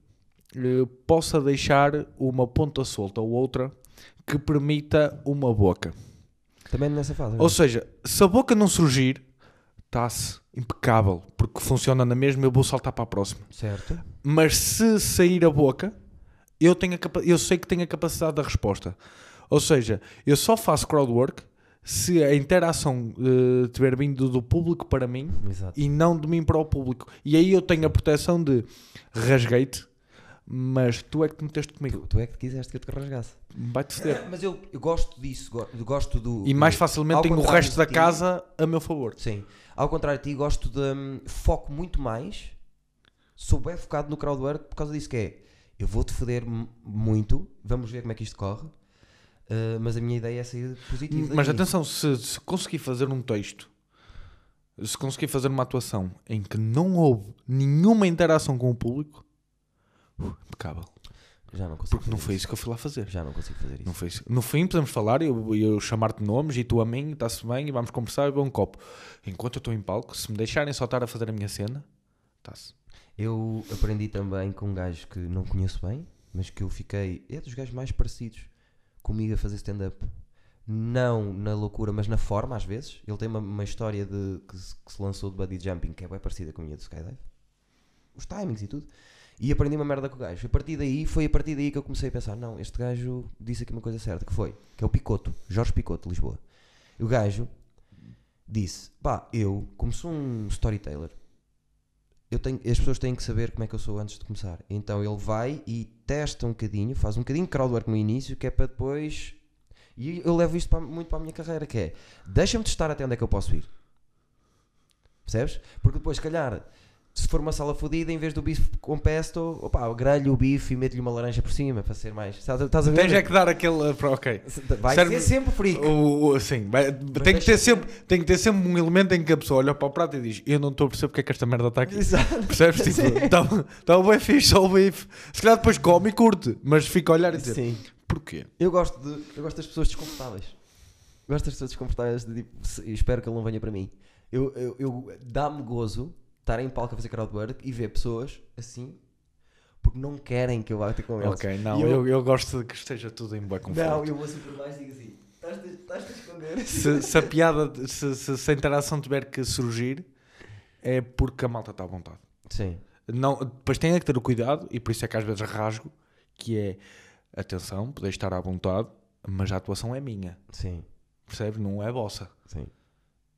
uh, possa deixar uma ponta solta ou outra que permita uma boca. Também nessa fase. Ou seja, se a boca não surgir, está-se impecável, porque funciona na mesma, eu vou saltar para a próxima. Certo. Mas se sair a boca, eu, tenho eu sei que tenho a capacidade da resposta. Ou seja, eu só faço crowdwork se a interação eh, tiver vindo do público para mim Exato. e não de mim para o público. E aí eu tenho a proteção de rasguei-te, mas tu é que te meteste comigo. Tu, tu é que quiseste que eu te rasgasse. Vai-te foder. Mas eu, eu gosto disso, gosto do. E mais facilmente tenho o resto da ti- casa a meu favor. Sim. Ao contrário de ti, gosto de. hum, foco muito mais. Sou bem focado no crowdwork por causa disso que é. Eu vou-te foder muito, vamos ver como é que isto corre. Uh, mas a minha ideia é sair positivo. Mas daqui. atenção, se, se conseguir fazer um texto, se conseguir fazer uma atuação em que não houve nenhuma interação com o público, uh, impecável. Já não consigo. Porque não foi isso que eu fui lá fazer. Já não consigo fazer isso. Não foi isso. No fim, podemos falar e eu, eu chamar-te nomes e tu a mim, está-se bem, e vamos conversar e beber um copo. Enquanto eu estou em palco, se me deixarem só estar a fazer a minha cena, está-se. Eu aprendi também com um gajo que não conheço bem, mas que eu fiquei. É dos gajos mais parecidos comigo a fazer stand-up. Não na loucura, mas na forma, às vezes. Ele tem uma, uma história de, que, se, que se lançou de Buddy Jumping, que é bem parecida com a minha do Skydive. Os timings e tudo. E aprendi uma merda com o gajo. A partir daí, foi a partir daí que eu comecei a pensar: não, este gajo disse aqui uma coisa certa, que foi, que é o Picoto, Jorge Picoto, de Lisboa. E o gajo disse: pá, eu, como sou um storyteller, eu tenho, as pessoas têm que saber como é que eu sou antes de começar. Então ele vai e testa um bocadinho, faz um bocadinho de crowdwork no início, que é para depois. E eu levo isto para- muito para a minha carreira, que é deixa-me testar até onde é que eu posso ir. Percebes? Porque depois, se calhar, se for uma sala fodida, em vez do bife com pesto, opa, grelho o bife e meto-lhe uma laranja por cima para ser mais. Estás, estás a ver? Tens é que dar aquele. uh, Ok. Vai Serve- ser sempre freak. O, o- sim, vai- tem, que ter sempre, tem que ter sempre um elemento em que a pessoa olha para o prato e diz: Eu não estou a perceber porque é que esta merda está aqui. Exato. Percebes? Tipo, está tá bem fixe, só o bife. Se calhar depois come e curte, mas fica a olhar e dizer: Sim. Porquê? Eu gosto, de, eu gosto das pessoas desconfortáveis. Gosto das pessoas desconfortáveis de tipo, espero que ele não venha para mim. Eu, eu, eu- dá-me gozo estar em palco a fazer crowdwork e ver pessoas assim porque não querem que eu vá ter com eles. Ok, não, eu, eu- eu, gosto de que esteja tudo em boa conforto. Não, eu vou assim por mais e digo assim: estás-te a esconder. se, se a piada, se, se, se a interação tiver que surgir, é porque a malta está à vontade. Sim, Não, depois tem que ter o cuidado, e por isso é que às vezes rasgo, que é atenção, podeis estar à vontade, mas a atuação é minha. sim, Percebe? Não é vossa. sim.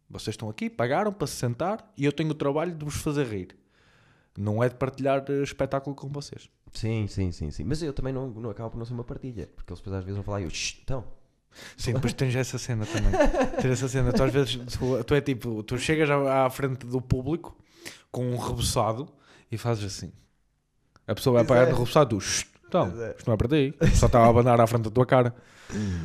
Vocês estão aqui, pagaram para se sentar e eu tenho o trabalho de vos fazer rir. Não é de partilhar eh, espetáculo com vocês. Sim, sim, sim, sim. Mas eu também não, não acabo por não ser uma partilha. Porque eles depois às vezes vão falar e eu, "Shh, então. Sim, depois tens essa cena também. Tens essa cena. Tu às vezes, tu, tu é tipo, tu chegas à, frente do público com um reboçado e fazes assim. A pessoa vai Pois pagar é. de reboçado, tu, "Shh, então, é. isto não é para ti. Só está a abanar à frente da tua cara.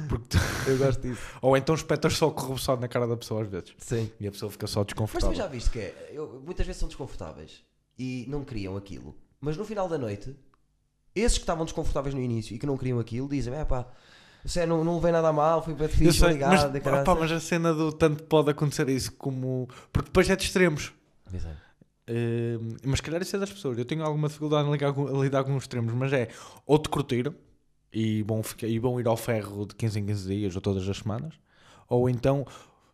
Porque tu- Eu gosto disso. ou então espetas só o reboçado na cara da pessoa às vezes. Sim. E a pessoa fica só Mas tu desconfortável. já viste que é, eu- muitas vezes são desconfortáveis e não queriam aquilo, mas no final da noite, esses que estavam desconfortáveis no início e que não queriam aquilo dizem: é pá, Sério, não, não levei nada a mal, fui bem Eu fixe, obrigado. mas, caraças. mas a cena do tanto pode acontecer isso como. Porque depois é de extremos. Pois Eh, mas se calhar isso é das pessoas. Eu tenho alguma dificuldade em lidar com, a lidar com os extremos, mas é ou te curtiram e vão, ficar, e vão ir ao ferro de 15 em 15 dias ou todas as semanas, ou então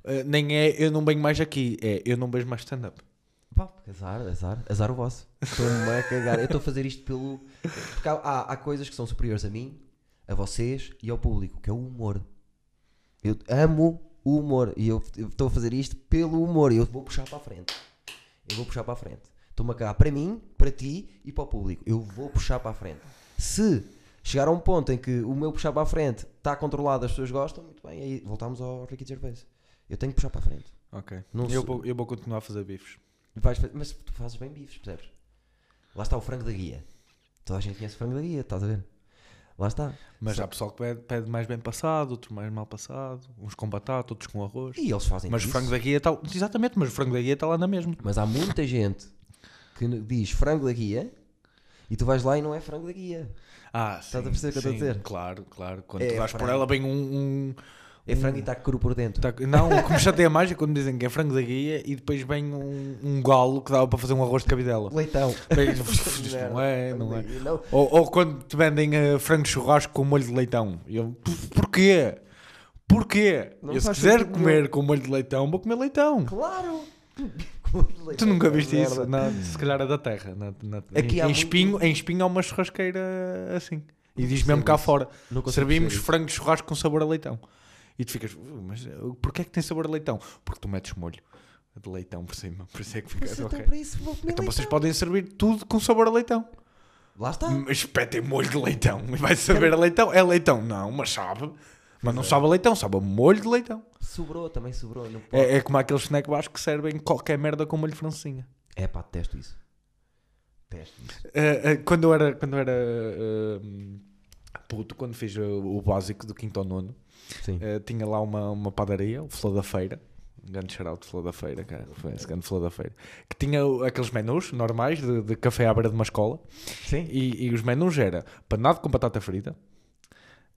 eh, nem é eu não venho mais aqui, é eu não vejo mais stand-up. Pá, azar, azar, azar o vosso. Estou-me a cagar. Eu estou a fazer isto pelo. Porque há, há, coisas que são superiores a mim, a vocês e ao público, que é o humor. Eu amo o humor e eu estou a fazer isto pelo humor e eu vou puxar para a frente. Eu vou puxar para a frente. Estou-me a cagar para mim, para ti e para o público. Eu vou puxar para a frente. Se chegar a um ponto em que o meu puxar para a frente está controlado, as pessoas gostam, muito bem, aí voltamos ao Ricky Gervais. Eu tenho que puxar para a frente. Ok. Não eu, vou, eu vou continuar a fazer bifes. Vais mas tu fazes bem bifes, percebes? Lá está o frango da guia. Toda a gente conhece o frango da guia, estás a ver? Lá está. Mas Só- há pessoal que pede, pede mais bem passado, outros mais mal passado, uns com batata, outros com arroz. E eles fazem Mas o isso. frango da guia está. Exatamente, mas o frango da guia está lá na mesma. Mas há muita gente que diz frango da guia e tu vais lá e não é frango da guia. Ah, Estás a sim, perceber o que eu estou a dizer? Claro, claro. Quando É tu vais por frango. ela, vem um. um É frango e está cru por dentro. tá- não, o que me chateia mais é quando dizem que é frango da guia e depois vem um, um galo que dava para fazer um arroz de cabidela. Leitão. Bem, Isto não é, não é. Ou, ou quando te vendem eh, frango de churrasco com molho de leitão. Eu, "Por- porquê? Porquê? Não eu, se quiser comer nenhum. com molho de leitão, vou comer leitão. Claro! Tu nunca viste isso? Não, se calhar é da terra. Na, na- Aqui em, em muito- espinho, em espinho há uma churrasqueira assim. E diz mesmo cá isso. fora. Servimos frango de churrasco com sabor a leitão. E tu ficas, "Uh, mas uh, porquê é que tem sabor a leitão? Porque tu metes molho de leitão por cima. Por isso é que fica. Ok. então para isso vou comer Então vocês leitão. podem servir tudo com sabor a leitão. Lá está. Mas espetem molho de leitão. E vai saber a leitão? É leitão? Não, mas sabe. Mas não sabe a leitão, sabe a molho de leitão. Sobrou, também sobrou. Não pode. É, é como aqueles snack bars que servem qualquer merda com molho de francesinha. É pá, testo isso. Testo isso. Eh, eh, quando eu era, quando eu era eh, puto, quando fiz o, o básico do quinto ao nono, Eh, tinha lá uma, uma padaria, o Flor da Feira, um grande shout de Flor da Feira, cara, foi esse grande Flor da Feira, que tinha aqueles menus normais de, de café à beira de uma escola, Sim. e, e os menus era panado com batata frita,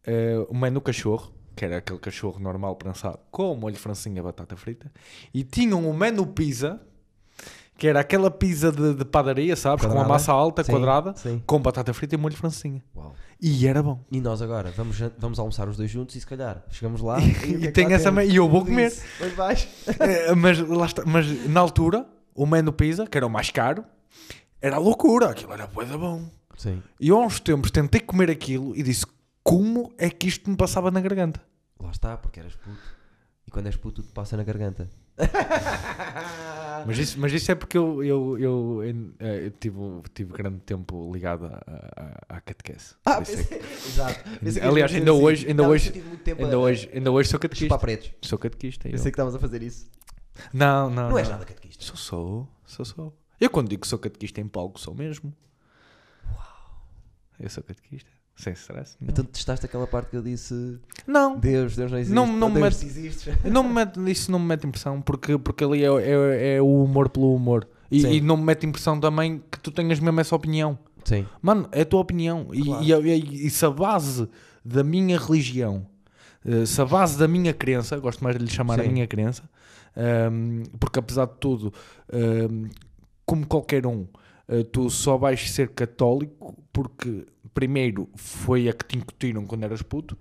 eh, o menu cachorro, que era aquele cachorro normal prensado, com molho de francinha e batata frita, e tinham o menu pizza, que era aquela pizza de, de padaria, sabes? Com Quadrada. a massa alta, Sim, quadrada, Sim. com batata frita e molho francinha. Uau. E era bom. E nós agora vamos, vamos almoçar os dois juntos e se calhar chegamos lá E que é tem essa e eu vou comer. Pois vais. Eh, mas, está, mas na altura, o menu pizza, que era o mais caro, era loucura. Aquilo era da bom. Sim. E eu há uns tempos tentei comer aquilo e disse como é que isto me passava na garganta. Lá está, porque eras puto. E quando és puto, tudo passa na garganta. Mas isso, mas isso é porque eu, eu, eu, eh, eu tive, tive grande tempo ligado à, catequese. Ah, é que- pensei- Exato. Pensei Aliás, ainda dizer hoje- assim. ainda Não, hoje- eu ainda, a- hoje, ainda hoje sou catequista. pretos. Sou catequista. eu. Pensei que estavas a fazer isso. Não, não. Não és nada catequista. Sou, sou, sou, sou. Eu quando digo que sou catequista em palco, sou mesmo. Eu sou catequista. Sem stress. nenhum. Então testaste aquela parte que eu disse Não, Deus, Deus não existe. Não- não Oh, me Deus, mete- não me mete, isso não me mete impressão porque, porque ali é, é, é o humor pelo humor. E, e não me mete impressão também que tu tenhas mesmo essa opinião. Sim. Mano, é a tua opinião. E- Claro. E, e- e se a base da minha religião, eh, se a base da minha crença, gosto mais de lhe chamar a Sim. minha crença, ehm, porque apesar de tudo, ehm, como qualquer um, eh, tu só vais ser católico porque primeiro foi a que te incutiram quando eras puto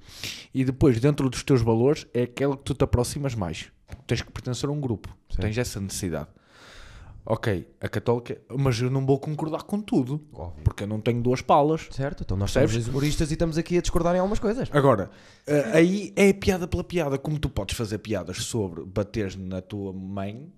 e depois dentro dos teus valores é aquela que tu te aproximas mais. Tens que pertencer a um grupo, Sim. tens essa necessidade. Ok, a católica, mas eu não vou concordar com tudo, Óbvio. porque eu não tenho duas palas. Certo, então nós Percebes? somos humoristas e estamos aqui a discordar em algumas coisas. Agora, eh, aí é piada pela piada, como tu podes fazer piadas sobre bateres na tua mãe,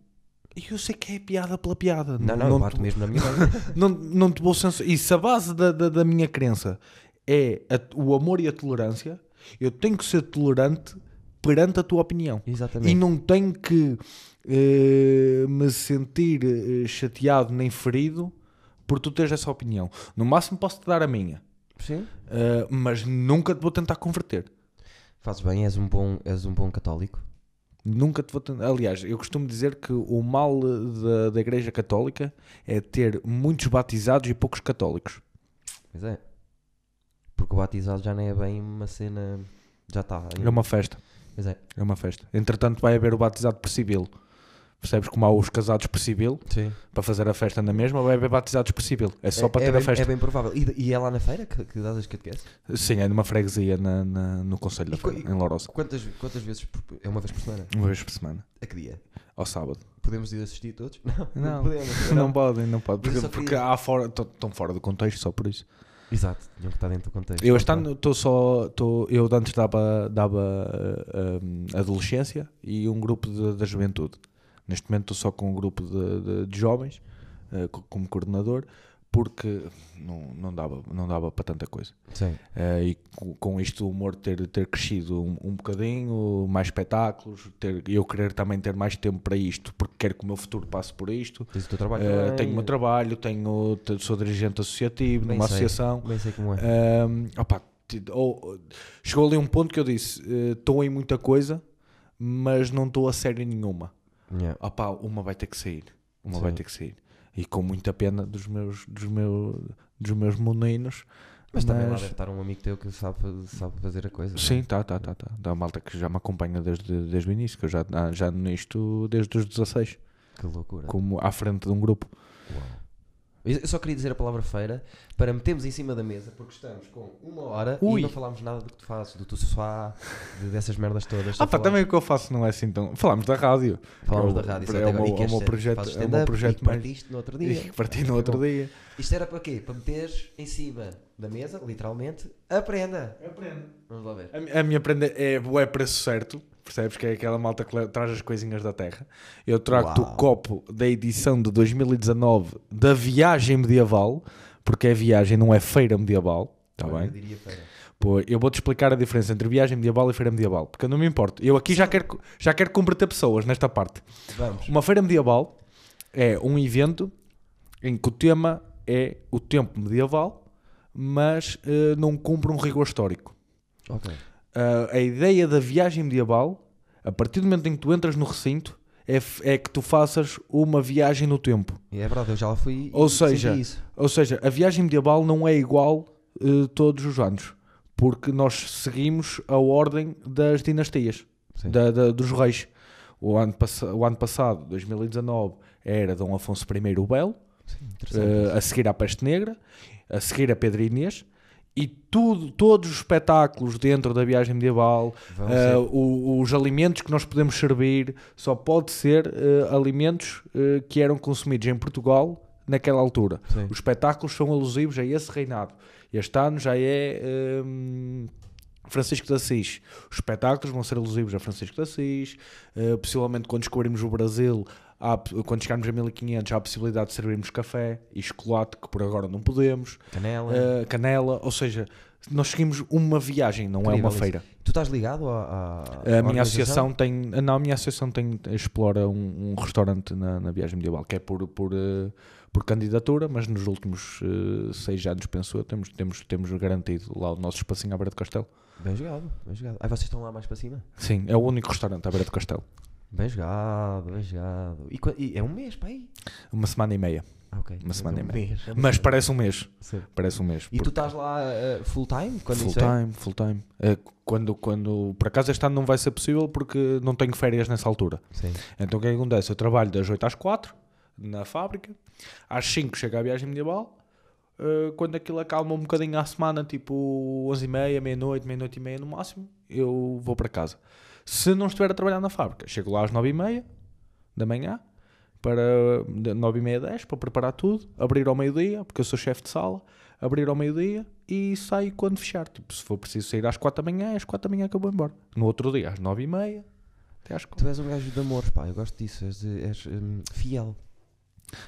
eu sei que é piada pela piada. Não, não, eu te, bato mesmo na minha não, não te vou censurar. E se a base da, da, da minha crença é a- o amor e a tolerância, eu tenho que ser tolerante perante a tua opinião. E Exatamente. não tenho que eh, me sentir eh, chateado nem ferido por tu teres essa opinião. No máximo posso-te dar a minha, Sim. eh, mas nunca te vou tentar converter. Fazes bem, és um bom, és um bom católico. Nunca te vou tentar. Aliás, eu costumo dizer que o mal da, da Igreja Católica é ter muitos batizados e poucos católicos. Pois é. Porque o batizado já não é bem uma cena Já está. É uma festa. Pois é. É uma festa. Entretanto, vai haver o batizado por civil. Percebes como há os casados por civil Sim. para fazer a festa na mesma? Vai haver batizados por civil. É só para ter bem, a festa. É bem provável. E, e é lá na feira que, que dás as catequeses? Sim, é numa freguesia na, na- no Conselho da Feira, em Lourosa. Quantas, quantas vezes? por- É uma vez por semana? Uma vez por semana. A que dia? Ao sábado. Podemos ir assistir todos? Não, Não. podemos. Não podem, não podem. Mas eu Porque, porque há fora, estão fora do contexto só por isso. Exato, tinham que estar dentro do contexto. Eu este ano estou só. Tô, eu antes dava, dava uh, um, adolescência e um grupo da juventude. Neste momento estou só com um grupo de, de- de jovens uh, co- como coordenador porque não, não, dava, não dava para tanta coisa. Sim. Uh, e co- com isto o humor ter, ter crescido um, um bocadinho, mais espetáculos, ter, eu querer também ter mais tempo para isto, porque quero que o meu futuro passe por isto. Tens o teu trabalho Uh, tenho o meu trabalho, tenho, te- sou dirigente associativo Bem numa sei. associação. Bem sei como é. Um, opá, ti- ou- chegou ali um ponto que eu disse: estou em muita coisa, mas não estou a sério nenhuma. Yeah. Opá, uma vai ter que sair. Uma Sim. vai ter que sair. E com muita pena dos meus, dos meus, dos meus meninos. Mas também lá Mas- deve estar um amigo teu que sabe, sabe fazer a coisa. não é? Sim, tá, tá, tá, tá. Da malta que já me acompanha desde, desde o início, que eu já, já nisto desde os 16, Que loucura. como à frente de um grupo. Uau. Eu só queria dizer a palavra feira para metermos em cima da mesa, porque estamos com uma hora Ui. e não falámos nada do que tu fazes, do teu sofá, de- dessas merdas todas. Ah, pá, também o que eu faço não é assim tão. Falámos da rádio. Falámos é da rádio. é agora. meu- é o meu projeto- é o meu projeto mais- partiste no outro dia. E parti no outro dia. Isto era para quê? Para meteres em cima da mesa, literalmente, aprenda. Aprende. Vamos lá ver. A, a minha prenda é bué preço certo, percebes? Que é aquela malta que traz as coisinhas da terra. Eu trago-te o copo da edição de 2019 da Viagem Medieval, porque é viagem, não é feira medieval. Está bem? Eu diria feira. Pô, eu vou-te explicar a diferença entre viagem medieval e feira medieval, porque eu não me importo. Eu aqui já quero, já quero comprometer pessoas nesta parte. Vamos. Uma feira medieval é um evento em que o tema é o tempo medieval, mas eh, não cumpre um rigor histórico. Ok. Uh, a ideia da viagem medieval, a partir do momento em que tu entras no recinto, é, é que tu faças uma viagem no tempo. É verdade, eu já fui Ou seja. Ou seja, a viagem medieval não é igual uh, todos os anos, porque nós seguimos a ordem das dinastias, da- da- dos reis. O ano, o ano passado, 2019, era Dom Afonso I o Belo, Sim, uh, a seguir à Peste Negra, a seguir a Pedro Inês, e tudo, todos os espetáculos dentro da viagem medieval, Uh, o- os alimentos que nós podemos servir só pode ser uh, alimentos uh, que eram consumidos em Portugal naquela altura. Sim. Os espetáculos são alusivos a esse reinado. Este ano já é um, Francisco de Assis. Os espetáculos vão ser alusivos a Francisco de Assis. Possivelmente quando descobrirmos o Brasil, há- quando chegarmos a 1500, há a possibilidade de servirmos café e chocolate, que por agora não podemos. Canela. Uh, canela, ou seja, nós seguimos uma viagem, não é Incrível uma isso. feira. Tu estás ligado à, A minha associação tem. Não, a minha associação tem, explora um, um restaurante na, na viagem medieval, que é por, por, eh, por candidatura, mas nos últimos eh, seis anos, penso eu, temos, temos, temos garantido lá o nosso espacinho à beira do castelo. Bem jogado, bem jogado. Aí vocês estão lá mais para cima? Sim, é o único restaurante à beira do castelo. Bem jogado, bem jogado. E, qua- e é um mês para aí? Uma semana e meia. Ah, ok. Uma semana é e um meia. mês, é Mas parece um mês. Sim. Parece um mês. E tu porque- estás lá eh, full time? Quando full isso é? time, full time. Eh, quando, quando, por acaso este ano não vai ser possível porque não tenho férias nessa altura. Sim. Então o que é que acontece? Eu trabalho das 8 às 4 na fábrica, às 5 chega a viagem medieval, eh, quando aquilo acalma um bocadinho à semana, tipo 11 e meia, meia-noite, meia-noite e meia no máximo, eu vou para casa. Se não estiver a trabalhar na fábrica, chego lá às 9 e meia da manhã, para 9 e meia, 10, para preparar tudo, abrir ao meio-dia, porque eu sou chefe de sala, abrir ao meio-dia e saio quando fechar. Tipo, se for preciso sair às 4 da manhã, é às 4 da manhã que eu vou embora. No outro dia, às 9 e meia, até às 4. Tu és um gajo de amor, pá. Eu gosto disso. És, és, hum, fiel.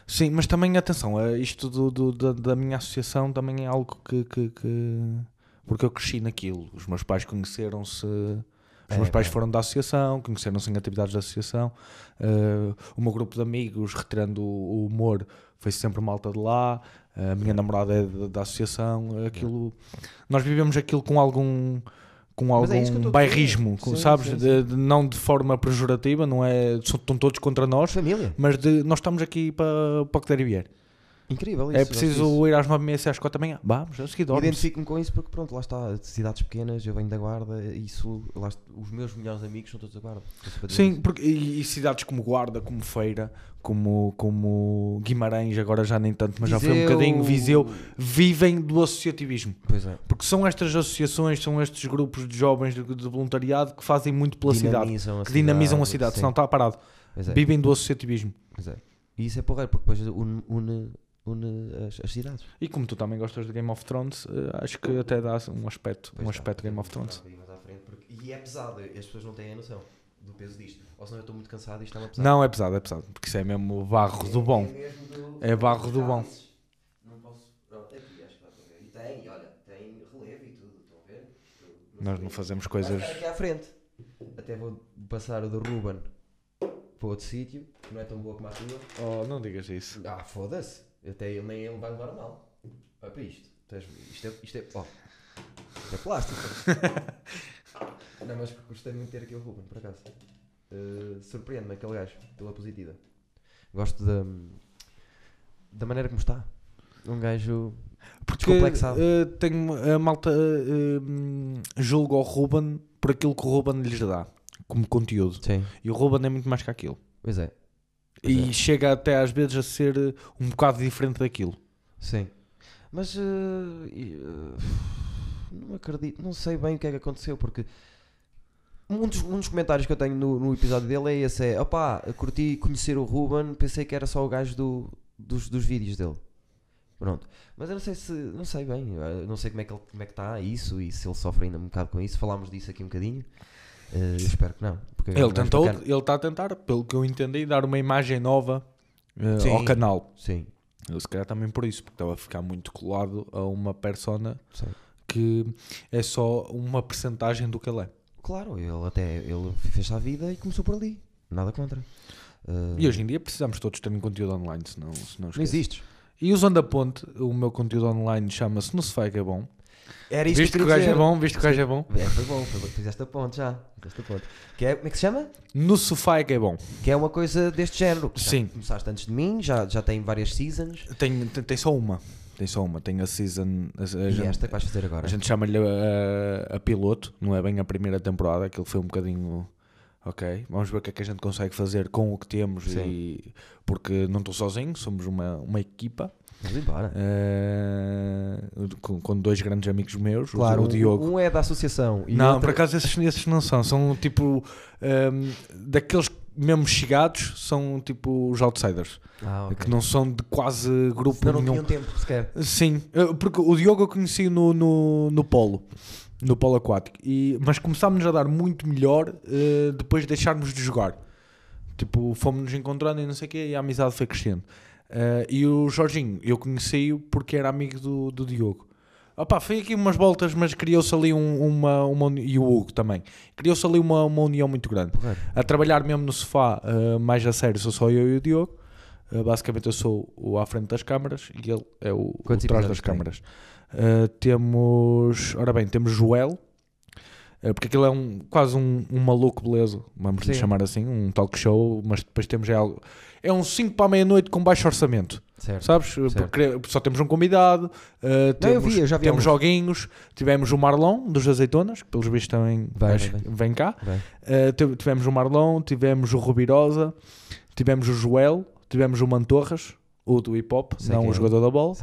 Sim, mas também atenção, eh, isto do, do- da, da minha associação também é algo que, que- que- Porque eu cresci naquilo. Os meus pais conheceram-se. Os É, meus pais pá. foram da associação, conheceram-se em atividades da associação. Eh, o meu grupo de amigos, retirando o, humor, foi sempre malta de lá. A minha namorada é da- da associação. Aquilo, nós vivemos aquilo com algum com Mas é algum a bairrismo, Sim, sabes? sim, De- de- não de forma pejorativa, não é? Estão todos contra nós, Família. mas de, nós estamos aqui para, para o que der e vier. Incrível isso. é gosto disso. preciso ir às 9h30 às 4 da manhã. Vamos, a seguir. Identifico-me com isso porque pronto, lá está, cidades pequenas, eu venho da guarda, isso, lá os meus melhores amigos são todos da guarda. Sim, isso. porque, e, e cidades como Guarda, como Feira, como, como Guimarães, agora já nem tanto, mas já foi um Viseu- bocadinho, Viseu, vivem do associativismo. Pois é. Porque são estas associações, são estes grupos de jovens de, de voluntariado que fazem muito pela cidade, Dinamizam a que dinamizam a cidade, sim. senão está parado. É, Vivem do associativismo. pois é. E isso é porreiro, porque depois une, une, une as, as cidades. E como tu também gostas de Game of Thrones, eh, acho que até dá um aspecto, um Pois aspecto dá, Game of Thrones. porque- E é pesado, as pessoas não têm a noção do peso disto. Ou senão eu estou muito cansado e isto é uma pesado. Não, é pesado, é pesado, porque isso é mesmo o barro do bom. mesmo do- É barro do bom. Não posso. Pronto, aqui acho que dá para ver. E tem, olha, tem relevo e tudo, estão a ver? Isto Nós não fazemos coisas. aqui à frente. Até vou passar o do Ruben para outro sítio, que não é tão boa como a tua. Oh, não digas isso. Ah, foda-se. Até ele nem ele vai levar a mal. Olha para isto. Isto é. Isto é. Ó. Isto é plástico. não, mas gostei muito de ter aqui o Ruben, por acaso. Uh, Surpreende-me aquele gajo, pela positiva. Gosto da. da maneira como está. Um gajo. Porque Descomplexado. eh, tenho, a malta hum, julga o Ruben por aquilo que o Ruben lhes dá como conteúdo. Sim. E o Ruben é muito mais que aquilo. Pois é. E é. chega até às vezes a ser eh, um bocado diferente daquilo. Sim. Mas. uh, uh, não acredito. Não sei bem o que é que aconteceu, porque. Um dos, um dos comentários que eu tenho no, no episódio dele é esse: é opá, curti conhecer o Ruben, pensei que era só o gajo do, dos, dos vídeos dele. Pronto. Mas eu não sei se. Não sei bem. não sei como é que ele como é que está isso e se ele sofre ainda um bocado com isso. Falámos disso aqui um bocadinho. Uh, espero que não. É Ele tentou, bacana. ele está a tentar, pelo que eu entendi, dar uma imagem nova Sim. ao canal. Sim. Eu, se calhar também por isso, porque estava a ficar muito colado a uma persona Sim. que é só uma percentagem do que ele é. Claro, ele até ele fez a vida e começou por ali. Nada contra. Uh, E hoje em dia precisamos todos ter um conteúdo online, senão, senão não existes. E usando a ponte, o meu conteúdo online chama-se No Sofá que é bom. Era isso Visto que eu o gajo é bom, visto que o gajo é bom. É, foi bom, foi bom. Fizeste a ponte já. Fizeste a ponte. Que é, como é que se chama? No Sofá que é bom. Que é uma coisa deste género. Sim. Começaste antes de mim, já, já tem várias seasons. Tem, tem, tem só uma. Tem só uma. Tem a season. A, a E gente, esta que vais fazer agora. a gente chama-lhe a, a piloto, não é bem a primeira temporada, aquilo foi um bocadinho. Ok, vamos ver o que é que a gente consegue fazer com o que temos Sim. e porque não estou sozinho, somos uma, uma equipa Vamos embora. eh, com, com dois grandes amigos meus, o- Claro, o, Diogo. Um é da associação. E não, outro- por acaso esses, esses não são. São tipo. ehm, daqueles mesmo chegados, são tipo os outsiders. Ah, ok. Que não são de quase grupo Não, não nenhum. tinham tempo sequer. Sim, eh, porque o Diogo eu conheci no, no, no polo. No polo aquático. E, mas começámos a dar muito melhor eh, depois de deixarmos de jogar. Tipo, fomos-nos encontrando e não sei o quê, e a amizade foi crescendo. Eh, e o Jorginho, eu conheci-o porque era amigo do, do Diogo. Opa, foi aqui umas voltas, mas criou-se ali um- uma, uma. E o Hugo também. Criou-se ali uma, uma união muito grande. A trabalhar mesmo no sofá, eh, mais a sério, sou só eu e o Diogo. Eh, basicamente, eu sou o à frente das câmaras e ele é o, o Quantos trás episódios das câmaras. Temos. Ora bem, temos Joel. Eh, porque aquilo é um, quase um, um maluco, beleza, vamos lhe Sim. chamar assim, um talk show, mas depois temos é algo. É um 5 para a meia-noite com baixo orçamento. Certo. Sabes? Porque só temos um convidado, uh, Não, eu temos, já vi temos alguns. joguinhos, tivemos o Marlon dos Azeitonas, que pelos vistos também Vai, vai, vem cá. Bem. Uh, tive- tivemos o Marlon, tivemos o Rubirosa, tivemos o Joel, tivemos o Mantorras, o do hip hop, Sei não o é. jogador da bola.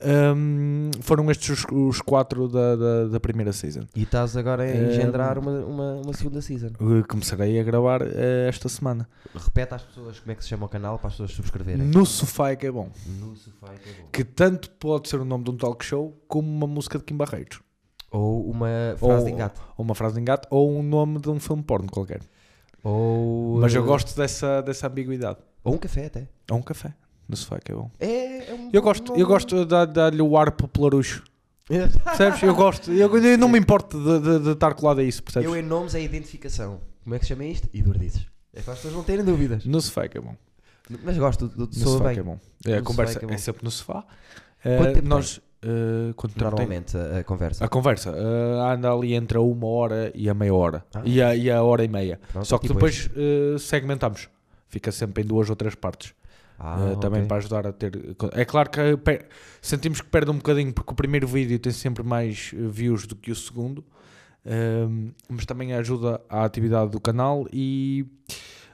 É. Um, foram estes os, os quatro da, da, da primeira season. E estás agora a Eh, engendrar uma, uma, uma segunda season. Uh, Começarei a gravar uh, esta semana. Repete às pessoas como é que se chama o canal para as pessoas subscreverem. No sofá é que é bom. No sofá que é bom. Que tanto pode ser o nome de um talk show como uma música de Kim Barreiros. Ou uma frase Ou- de engate. ou uma frase de engate, ou um nome de um filme porno qualquer. Ou, Mas eu eh, gosto dessa, dessa ambiguidade. Ou um café até. Ou um café, no sofá que é bom. É, é um Eu gosto, eu gosto de dar- dar-lhe o ar popularucho. Percebes? Eu gosto. Eu, eu não me importo de, de- de estar colado a isso, percebes? Eu em nomes é identificação. Como é que se chama isto? Eduardices. É para as pessoas não terem dúvidas. No sofá que é bom. Mas gosto, do, do, No soa sofá bem. que é bom. É, a No conversa sofá que é é, bom. sempre no sofá. Quanto Eh, tempo nós, eh, quanto tempo tem? Normalmente a, a conversa. A conversa eh, anda ali entre a uma hora e a meia hora. Ah. E, a, e a hora e meia. Pronto, Só que tipo depois eh, segmentamos. Fica sempre em duas ou três partes. Ah, Uh, também ok. para ajudar a ter. É claro que per- sentimos que perde um bocadinho porque o primeiro vídeo tem sempre mais uh, views do que o segundo, Um, mas também ajuda à atividade do canal e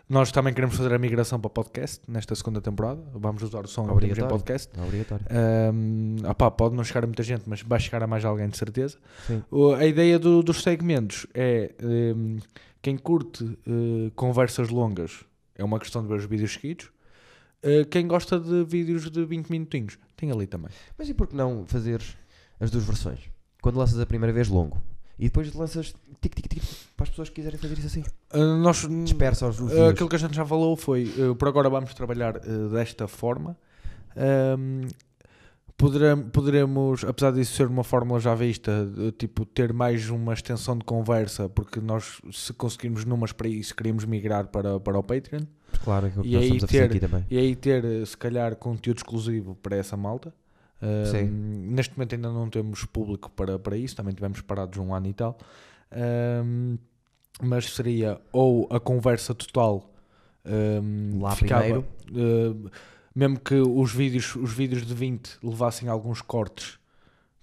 nós também queremos fazer a migração para podcast nesta segunda temporada. Vamos usar o som temos em Obrigatório. podcast. Obrigatório. Um, opá, pode não chegar a muita gente, mas vai chegar a mais alguém de certeza. O- a ideia do- dos segmentos é um, quem curte uh, conversas longas é uma questão de ver os vídeos seguidos. Uh, quem gosta de vídeos de 20 minutinhos tem ali também. Mas e por que não fazeres as duas versões? Quando lanças a primeira vez longo e depois lanças tic tic tic para as pessoas que quiserem fazer isso assim. Uh, nós, Dispersa os uh, aquilo que a gente já falou foi uh, por agora vamos trabalhar desta forma. Um, poderem- poderemos, apesar disso ser uma fórmula já vista, tipo ter mais uma extensão de conversa, porque nós, se conseguirmos numas para isso, queríamos migrar para, para o Patreon. Claro, é o que E nós aí ter- aqui também. E aí ter, eh, se calhar, conteúdo exclusivo para essa malta. Sim. neste momento ainda não temos público para, para isso, também tivemos parados um ano e tal. Um, mas seria ou a conversa total um, Lá ficava, primeiro. uh, mesmo que os vídeos, os vídeos de 20 levassem alguns cortes,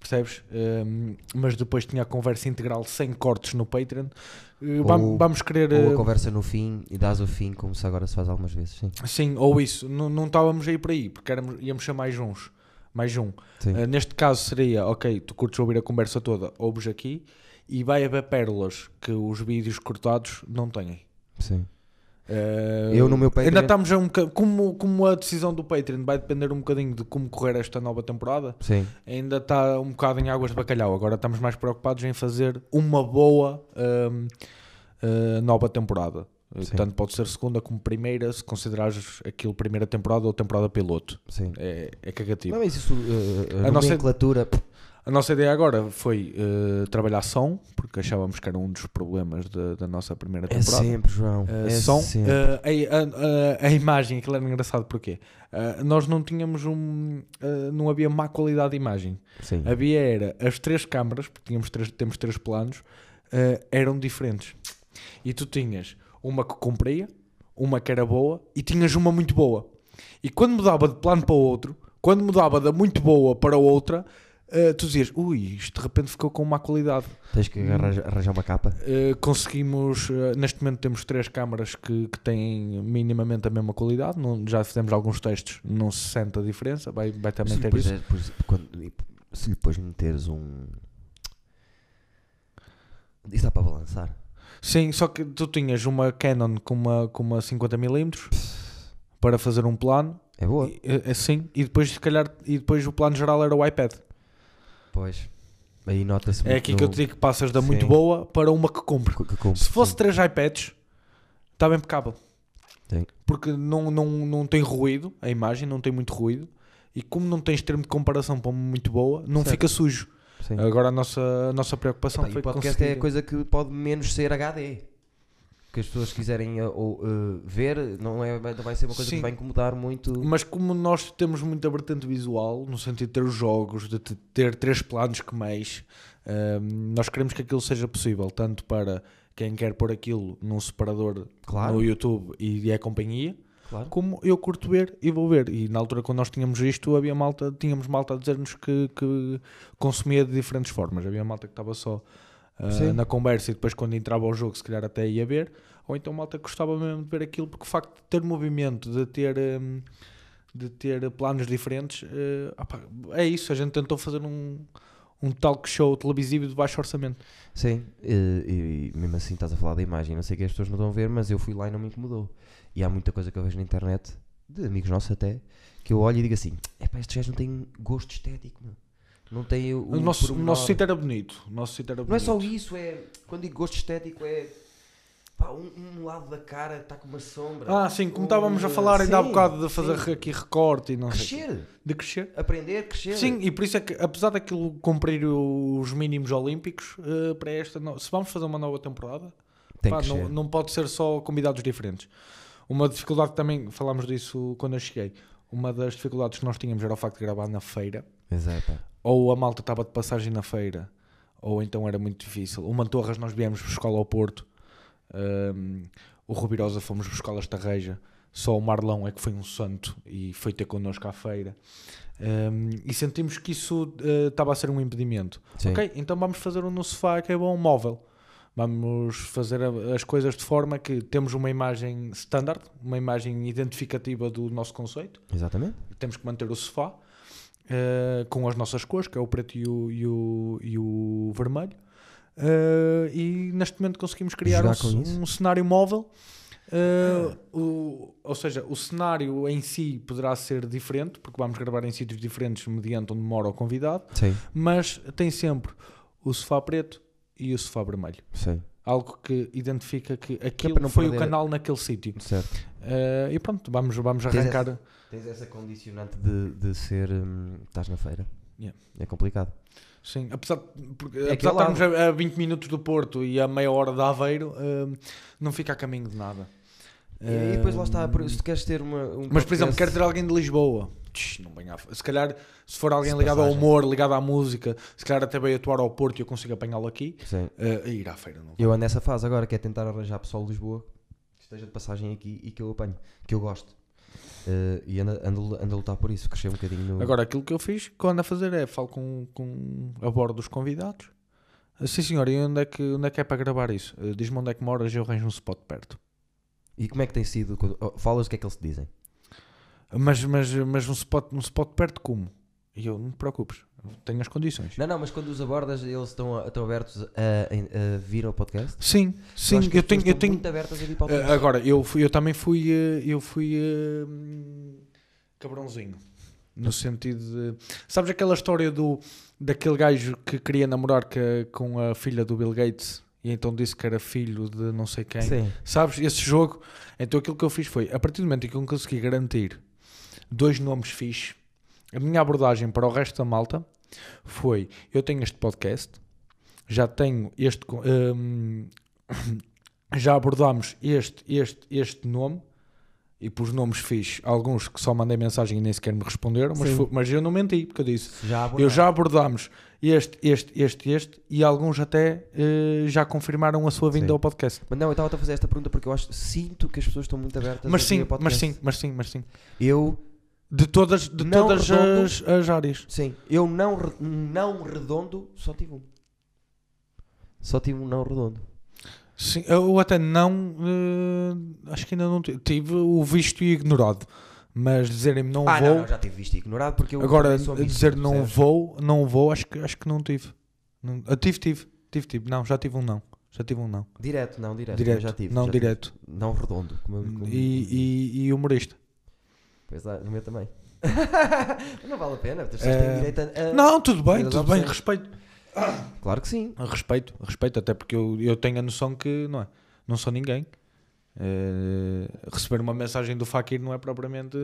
percebes? Um, mas depois tinha a conversa integral sem cortes no Patreon. Uh, vam- Ou- vamos querer. Ou a uh, conversa no fim e dás o fim, como se agora se faz algumas vezes. Sim. Sim, ou isso, não, não estávamos aí por aí, porque éramos, íamos ser mais uns, mais um. Uh, neste caso seria, ok, tu curtes ouvir a conversa toda, ouves aqui e vai haver pérolas que os vídeos cortados não têm. Sim. Uh, Eu no meu Patreon- Ainda estamos a um como, como a decisão do Patreon vai depender um bocadinho de como correr esta nova temporada, Sim. ainda está um bocado em águas de bacalhau. Agora estamos mais preocupados em fazer uma boa uh, nova temporada. Sim. Tanto pode ser segunda como primeira, se considerares aquilo primeira temporada ou temporada piloto. Sim. É, é cagativo. Não, mas isso, uh, a, nomenclatura. A nossa ideia agora foi uh, trabalhar som, porque achávamos que era um dos problemas da- da nossa primeira É temporada. sempre, João. Uh, é som, sempre. uh, a, a- a- imagem, aquilo era engraçado porque nós não tínhamos um. não havia má qualidade de imagem. Sim. Havia era as três câmaras, porque tínhamos três, temos três planos, eram diferentes. E tu tinhas uma que cumpria, uma que era boa e tinhas uma muito boa. E quando mudava de plano para o outro, quando mudava da muito boa para outra, uh, tu dizias, ui, isto de repente ficou com má qualidade. Tens que arranjar, arranjar uma capa. Uh, conseguimos, uh, neste momento temos três câmaras que, que têm minimamente a mesma qualidade, não- já fizemos alguns testes, não se sente a diferença, vai, vai também Se ter isso. é- depois- quando- se depois meteres um. Isso dá para balançar. Sim, só que tu tinhas uma Canon com uma, com uma 50mm para fazer um plano, É boa. e, assim, e depois se calhar, e depois o plano geral era o iPad. Pois. Aí nota-se É muito aqui que eu no- te digo que passas da muito Sim. boa para uma que cumpre. que- que cumpre, Se fosse sim. três iPads, estava impecável. Sim. Porque não, não, não tem ruído, a imagem não tem muito ruído. E como não tens termo de comparação para uma muito boa, não Certo. fica sujo. Sim. Agora a nossa, a nossa preocupação Epá, e foi o podcast conseguir... é a coisa que pode menos ser HD. Que as pessoas quiserem uh, uh, ver, não, é, não vai ser uma coisa Sim. que vai incomodar muito. Mas como nós temos muita vertente visual, no sentido de ter os jogos, de te- ter três planos que mais, hum, nós queremos que aquilo seja possível, tanto para quem quer pôr aquilo num separador Claro. no YouTube e é companhia, Claro. como eu curto ver e vou ver. E na altura quando nós tínhamos isto, havia malta, tínhamos malta a dizer-nos que, que consumia de diferentes formas. Havia malta que estava só Sim. na conversa e depois quando entrava ao jogo se calhar até ia ver, ou então malta gostava mesmo de ver aquilo porque o facto de ter movimento, de ter, hum, de ter planos diferentes, eh, opá, é isso. A gente tentou fazer um, um talk show televisivo de baixo orçamento. Sim, e, e mesmo assim estás a falar da imagem, não sei que as pessoas não estão a ver, mas eu fui lá e não me incomodou. E há muita coisa que eu vejo na internet, de amigos nossos até, que eu olho e digo assim: epá, estes gajos não têm gosto estético, meu. Não têm o. O nosso, o pormenor." nosso sítio era bonito. O nosso sítio era Não é bonito. só isso, é. Quando digo gosto estético, é. Pá, um, um lado da cara está com uma sombra. Ah, sim, como Um, estávamos a falar ainda há bocado de fazer sim. aqui recorte e não sei. Crescer, De crescer. aprender, crescer. Sim, e por isso é que, apesar daquilo cumprir os mínimos olímpicos, eh, para esta, no- se vamos fazer uma nova temporada, tem pá, não, não pode ser só convidados diferentes. Uma dificuldade também, falámos disso quando eu cheguei, uma das dificuldades que nós tínhamos era o facto de gravar na feira, Exato. ou a malta estava de passagem na feira, ou então era muito difícil. O Mantorras nós viemos buscá-lo ao Porto, hum, o Rubirosa fomos buscá-lo a Estarreja, Só o Marlão é que foi um santo e foi ter connosco à feira. Um, e sentimos que isso uh, estava a ser um impedimento. Sim. Ok, então vamos fazer um no sofá que é bom, móvel. Vamos fazer as coisas de forma que temos uma imagem standard, uma imagem identificativa do nosso conceito. Exatamente. Temos que manter o sofá eh, com as nossas cores, que é o preto e o, e o, e o vermelho. Eh, e neste momento conseguimos criar um, um cenário móvel. Eh, o, ou seja, o cenário em si poderá ser diferente, porque vamos gravar em sítios diferentes mediante onde mora o convidado, Sim. mas tem sempre o sofá preto e o sofá vermelho. Sim. Algo que identifica que para aquilo não foi o perder- canal naquele sítio. Certo. Eh, e pronto, vamos, vamos Tens arrancar. Tens essa condicionante de, de ser. hum, estás na feira. Yeah. É complicado. Sim, apesar, de- porque, É apesar de aquele estarmos a, a 20 minutos do Porto e a meia hora de Aveiro, hum, não fica a caminho de nada. E, e depois lá está. por- Hum, Se tu queres ter uma. Um Mas, por exemplo, quero ter alguém de Lisboa. Tch, não a- Se calhar, se for alguém ligado ao passagem. humor, ligado à música, se calhar até veio atuar ao Porto e eu consigo apanhá-lo aqui, Sim. uh, ir à feira. Não. Eu ando nessa fase agora, que é tentar arranjar pessoal de Lisboa que esteja de passagem aqui e que eu apanho, que eu gosto. Eh, e ando, ando, ando a lutar por isso, crescer um bocadinho no. Agora, aquilo que eu fiz, que eu ando a fazer é falo com, com a bordo dos convidados. Ah, Sim, senhor, e onde é que, onde é, que é para gravar isso? Uh, Diz-me onde é que moras e eu arranjo um spot perto. E como é que tem sido? oh, falas o que é que eles te dizem? Mas, mas, mas um, spot, um spot perto como? E eu, não te preocupes, tenho as condições. Não, não, mas quando os abordas, eles estão, estão abertos a, a- a vir ao podcast? Sim, sim, eu as tenho, eu tenho, muito abertas a vir para o Eh, podcast. agora, eu, fui, eu também fui, eh, eu fui hum, cabrãozinho. No sentido de. Sabes aquela história do, daquele gajo que queria namorar que- com a filha do Bill Gates e então disse que era filho de não sei quem? Sim. Sabes? Esse jogo. Então aquilo que eu fiz foi, a partir do momento em que eu consegui garantir dois nomes fixes, a minha abordagem para o resto da malta foi: eu tenho este podcast, já tenho este. hum, já abordámos este, este, este nome. E pus nomes fixes, alguns que só mandei mensagem e nem sequer me responderam, mas, foi- mas eu não menti, porque eu disse: Já eu já abordámos este, este, este, este, e alguns até eh, já confirmaram a sua vinda Sim. ao podcast. Mas não, eu estava a fazer esta pergunta porque eu acho, sinto que as pessoas estão muito abertas Mas a sim, podcast. mas sim, mas sim, mas sim. Eu, De todas, de Não todas redondo. as, as áreas. sim, eu não, re- não redondo, só tive um. Só tive um não redondo. Sim, eu até não. eh, acho que ainda não tive. Tive o visto e ignorado. Mas dizerem-me não ah, vou. não, não, já tive visto e ignorado porque eu agora, visto, dizer não percebes? vou, não vou, acho que, acho que não tive. Não, ah, tive, tive, tive, tive. Não, já tive um não. Já tive um não. Direto, não, direto. Direto, já tive. não já tive. direto. Não redondo. Como, como- E, e, e humorista. Pois é, o meu também. não vale a pena, as pessoas têm direito a. a- Não, tudo bem, tudo bem, respeito. Claro que sim. Respeito, respeito, até porque eu, eu tenho a noção que não é, não sou ninguém. Eh, receber uma mensagem do Fakir não é propriamente.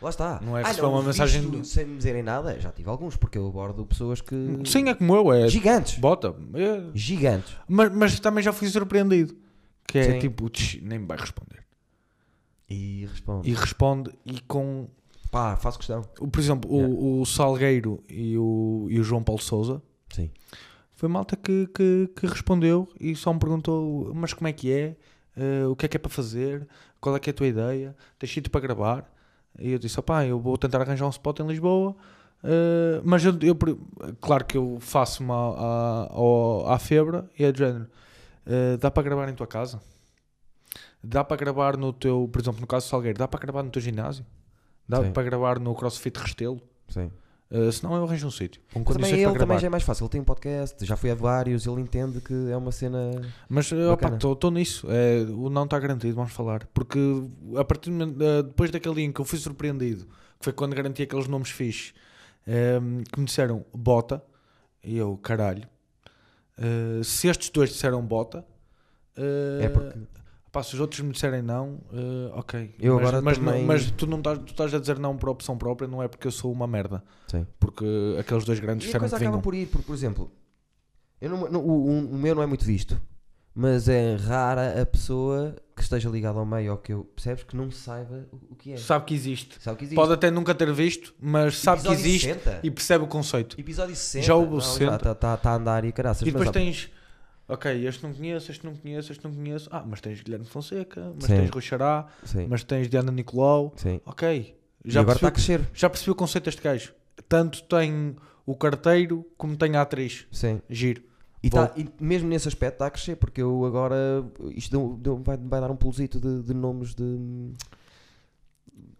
Lá está. Não é ah, receber uma visto mensagem do- sem me dizerem nada. Já tive alguns, porque eu abordo pessoas que. Sim, é como eu, é Gigantes. bota. É, Gigantes. mas, mas também já fui surpreendido. Que é Sim. tipo, "Tch, nem me vai responder. E responde. E responde e com. Pá, faço questão. Por exemplo, o, o Salgueiro e o, e o João Paulo Souza Sim. foi malta que, que, que respondeu e só me perguntou: Mas como é que é? Eh, o que é que é para fazer? Qual é que é a tua ideia? Tens sítio para gravar? E eu disse: opá, eu vou tentar arranjar um spot em Lisboa. eh, mas eu, eu claro que eu faço-me à, à, à febra e é de género. eh, dá para gravar em tua casa? Dá para gravar no teu, por exemplo, no caso do Salgueiro, dá para gravar no teu ginásio? Dá Sim. para gravar no CrossFit Restelo? Sim. Eh, senão eu arranjo um sítio com Também ele para também já é mais fácil. Ele tem um podcast, já foi a vários, ele entende que é uma cena. Mas estou nisso. É, o não está garantido, vamos falar. Porque a partir do momento- eh, depois daquele dia em que eu fui surpreendido, que foi quando garanti aqueles nomes fixes, ehm, que me disseram bota, e eu, caralho, eh, se estes dois disseram bota, eh, É porque. Pá, se os outros me disserem não, eh, ok. Eu mas, agora mas, não- também- mas tu não estás, tu estás a dizer não por opção própria, não é porque eu sou uma merda. Sim. Porque aqueles dois grandes disseram que vinham. por ir, porque, por exemplo, eu não, não- o, o- meu não é muito visto, mas é rara a pessoa que esteja ligada ao meio ou que eu percebes que não saiba o, o que é. Sabe que existe. Sabe que existe. Pode até nunca ter visto, mas sabe que Episódio existe 60. e percebe o conceito. Episódio 60. Já o Não, 60. Está tá, tá a andar e caraças. E depois tens Ok, este não conheço, este não conheço, este não conheço. Ah, mas tens Guilherme Fonseca, mas Sim. tens Rui Xará, Sim. mas tens Diana Nicolau. Sim. Ok, e já agora está a crescer. já percebi o conceito deste gajo. Tanto tem o carteiro como tem a atriz. Sim. Giro. E, tá- e mesmo nesse aspecto está a crescer, porque eu agora isto deu- deu- vai, vai dar um pulsito de, de nomes de.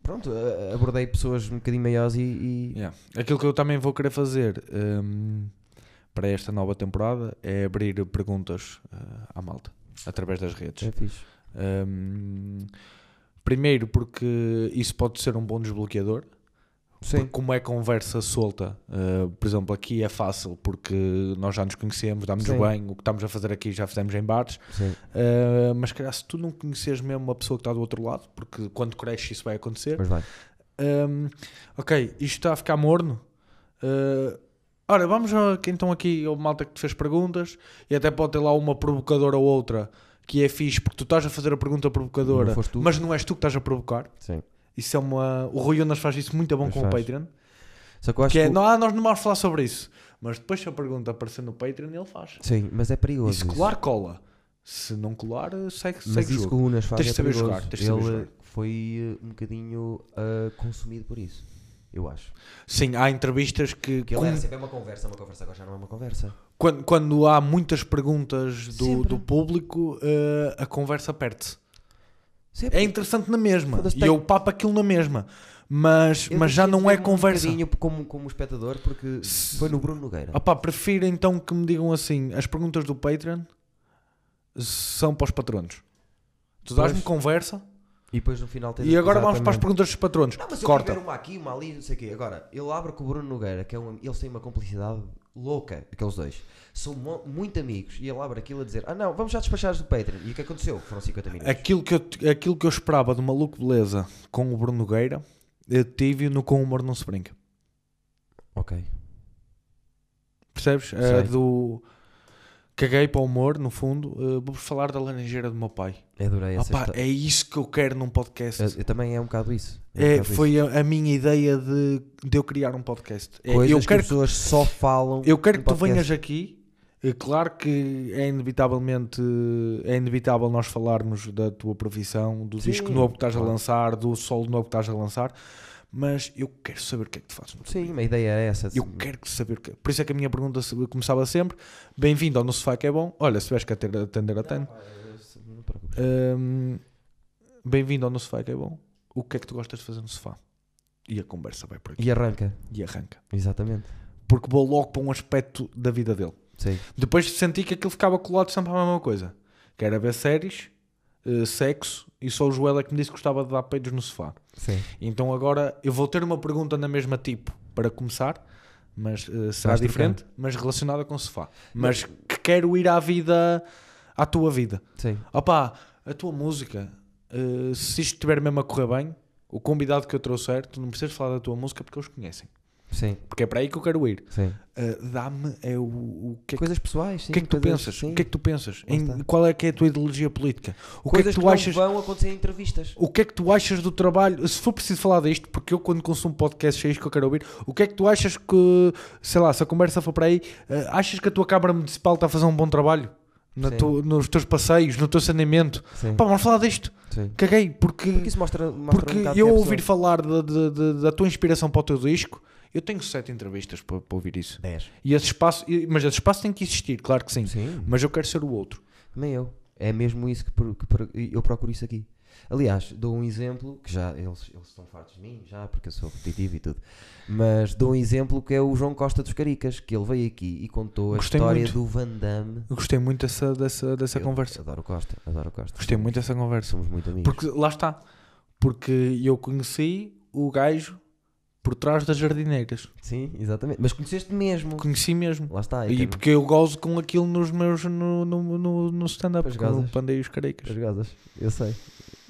Pronto, abordei pessoas um bocadinho maiores e. e- Yeah. Aquilo que eu também vou querer fazer hum, para esta nova temporada é abrir perguntas uh, à malta através das redes. É fixe. Hum, primeiro, porque isso pode ser um bom desbloqueador. Sim. Como é conversa solta, uh, por exemplo, aqui é fácil porque nós já nos conhecemos, Sim. bem, o que estamos a fazer aqui já fizemos em bares. Uh, mas calhar se tu não conheces mesmo a pessoa que está do outro lado, porque quando cresces isso vai acontecer. Pois vai. Um, ok, isto está a ficar morno. Uh, ora, vamos estão aqui, o malta que te fez perguntas, e até pode ter lá uma provocadora ou outra que é fixe, porque tu estás a fazer a pergunta provocadora, Não mas não és tu que estás a provocar. Sim. Isso é uma. O Rui Unas faz isso muito bom com faz. o Patreon. Só que eu acho Que é, que. o- não, ah, nós não vamos falar sobre isso. Mas depois se a pergunta aparecer no Patreon, ele faz. Sim, mas é E perigoso. se isso. colar, cola. Se não colar, segue, Mas segue o isso que jogo. o Unas faz Tens é saber perigoso. jogar, tens de saber Ele jogar. foi uh, um bocadinho uh, consumido por isso. Eu acho. Sim, há entrevistas que. Que ele com- era sempre é uma conversa, uma conversa agora já não é uma conversa. quando, quando há muitas perguntas do, Sempre. do público, eh, a conversa perde-se. É interessante na mesma. E eu papo aquilo na mesma. Mas, Eu mas já não é conversa. Um como, como espectador, porque Se- foi no Bruno Nogueira. Opá, prefiro então que me digam assim: as perguntas do Patreon são para os patronos. Tu dás-me conversa E depois no final tens e agora vamos para as perguntas dos patronos. Não, mas eu Corta. Uma aqui, uma ali, não sei o quê. Agora, ele abre com o Bruno Nogueira, que é um, eles têm uma complicidade louca, aqueles dois. São muito amigos. E ele abre aquilo a dizer: Ah, não, vamos já despachar do Patreon. E o que aconteceu? Foram 50 minutos. Aquilo que, eu, aquilo que eu esperava do maluco beleza com o Bruno Nogueira, eu tive no Com Humor Não Se Brinca. Ok. Percebes? Sei. do. Caguei para o humor, no fundo. eh, vou falar da laranjeira do meu pai. Adorei essa Opa, história. é isso que eu quero num podcast. Eu, eu também é um bocado isso. É um É, bocado foi a, a minha ideia de, de eu criar um podcast. É, Coisas eu que quero as pessoas só falam. Eu quero que tu podcast. venhas aqui. É claro que é inevitavelmente é inevitável nós falarmos da tua profissão, do Sim, disco novo que estás a lançar, do solo novo que estás a lançar, mas eu quero saber o que é que tu fazes. no teu Sim, a ideia é essa. Eu quero saber o que Por isso é que a minha pergunta começava sempre: bem-vindo ao No Sofá que é bom. Olha, se tiveres que atender, te preocupes. Hum, bem-vindo ao No Sofá que é bom. O que é que tu gostas de fazer no sofá? E a conversa vai por aqui. E arranca. E arranca. Exatamente. Porque vou logo para um aspecto da vida dele. Sim. Depois senti que aquilo ficava colado sempre à mesma coisa. Que era ver séries, eh, sexo, e só o Joel é que me disse que gostava de dar peidos no sofá. Sim. Então agora eu vou ter uma pergunta na mesma tipo para começar, mas eh, será Vais diferente, mas relacionada com o sofá. Mas que quero ir à vida, à tua vida. Sim. Opá, a tua música, eh, se isto estiver mesmo a correr bem, o convidado que eu trouxer, tu não precisas falar da tua música porque eles conhecem. Sim. Porque é para aí que eu quero ir. Sim. Eh, Dá-me é o, o que é que Coisas pessoais, sim. o que é que tu coisas- pensas? sim. O que é que tu pensas? Em- qual é que é a tua ideologia política? O que é Coisas que tu não achas? vão acontecer em entrevistas. O que é que tu achas do trabalho? Se for preciso falar disto, porque eu quando consumo podcasts é isto que eu quero ouvir, o que é que tu achas que, sei lá, se a conversa for para aí, eh, achas que a tua Câmara Municipal está a fazer um bom trabalho? Na tu- nos teus passeios, no teu saneamento? Sim. Pá, vamos falar disto. Sim. Caguei, porque, Porque isso mostra, mostra porque um eu é ouvir falar da, da- da- da tua inspiração para o teu disco, eu tenho sete entrevistas para, para ouvir isso. 10. E esse espaço, mas esse espaço tem que existir, claro que sim. Sim. Mas eu quero ser o outro. Nem eu. É mesmo isso que, que eu procuro isso aqui. Aliás, dou um exemplo que já eles, eles estão fartos de mim, já porque eu sou repetitivo e tudo. Mas dou um exemplo que é o João Costa dos Caricas, que ele veio aqui e contou a Gostei história muito. do Van Damme. Eu gostei muito dessa, dessa, dessa Eu conversa. Adoro Costa, adoro Costa. Gostei muito dessa conversa. Somos muito amigos. Porque lá está. Porque eu conheci o gajo por trás das jardineiras. Sim, exatamente. Mas conheceste mesmo. Conheci mesmo. Lá está. E tem- porque eu gozo com aquilo nos meus no, no, no, no stand-up, com o gozas. Pandei e os Carecas. As gazas, eu sei.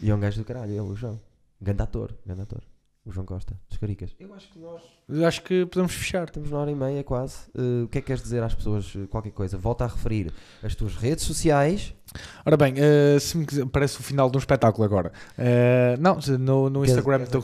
E é um gajo do caralho, ele, o João. Ganda ator, ganda ator. O João Costa, dos Caricas. Eu acho que nós Eu Acho que podemos fechar. estamos na hora e meia quase. Uh, o que é que queres dizer às pessoas? uh, Qualquer coisa. Volta a referir as tuas redes sociais. Ora bem, eh, se me quiser, parece o final de um espetáculo agora. Eh, não, no, no Instagram estou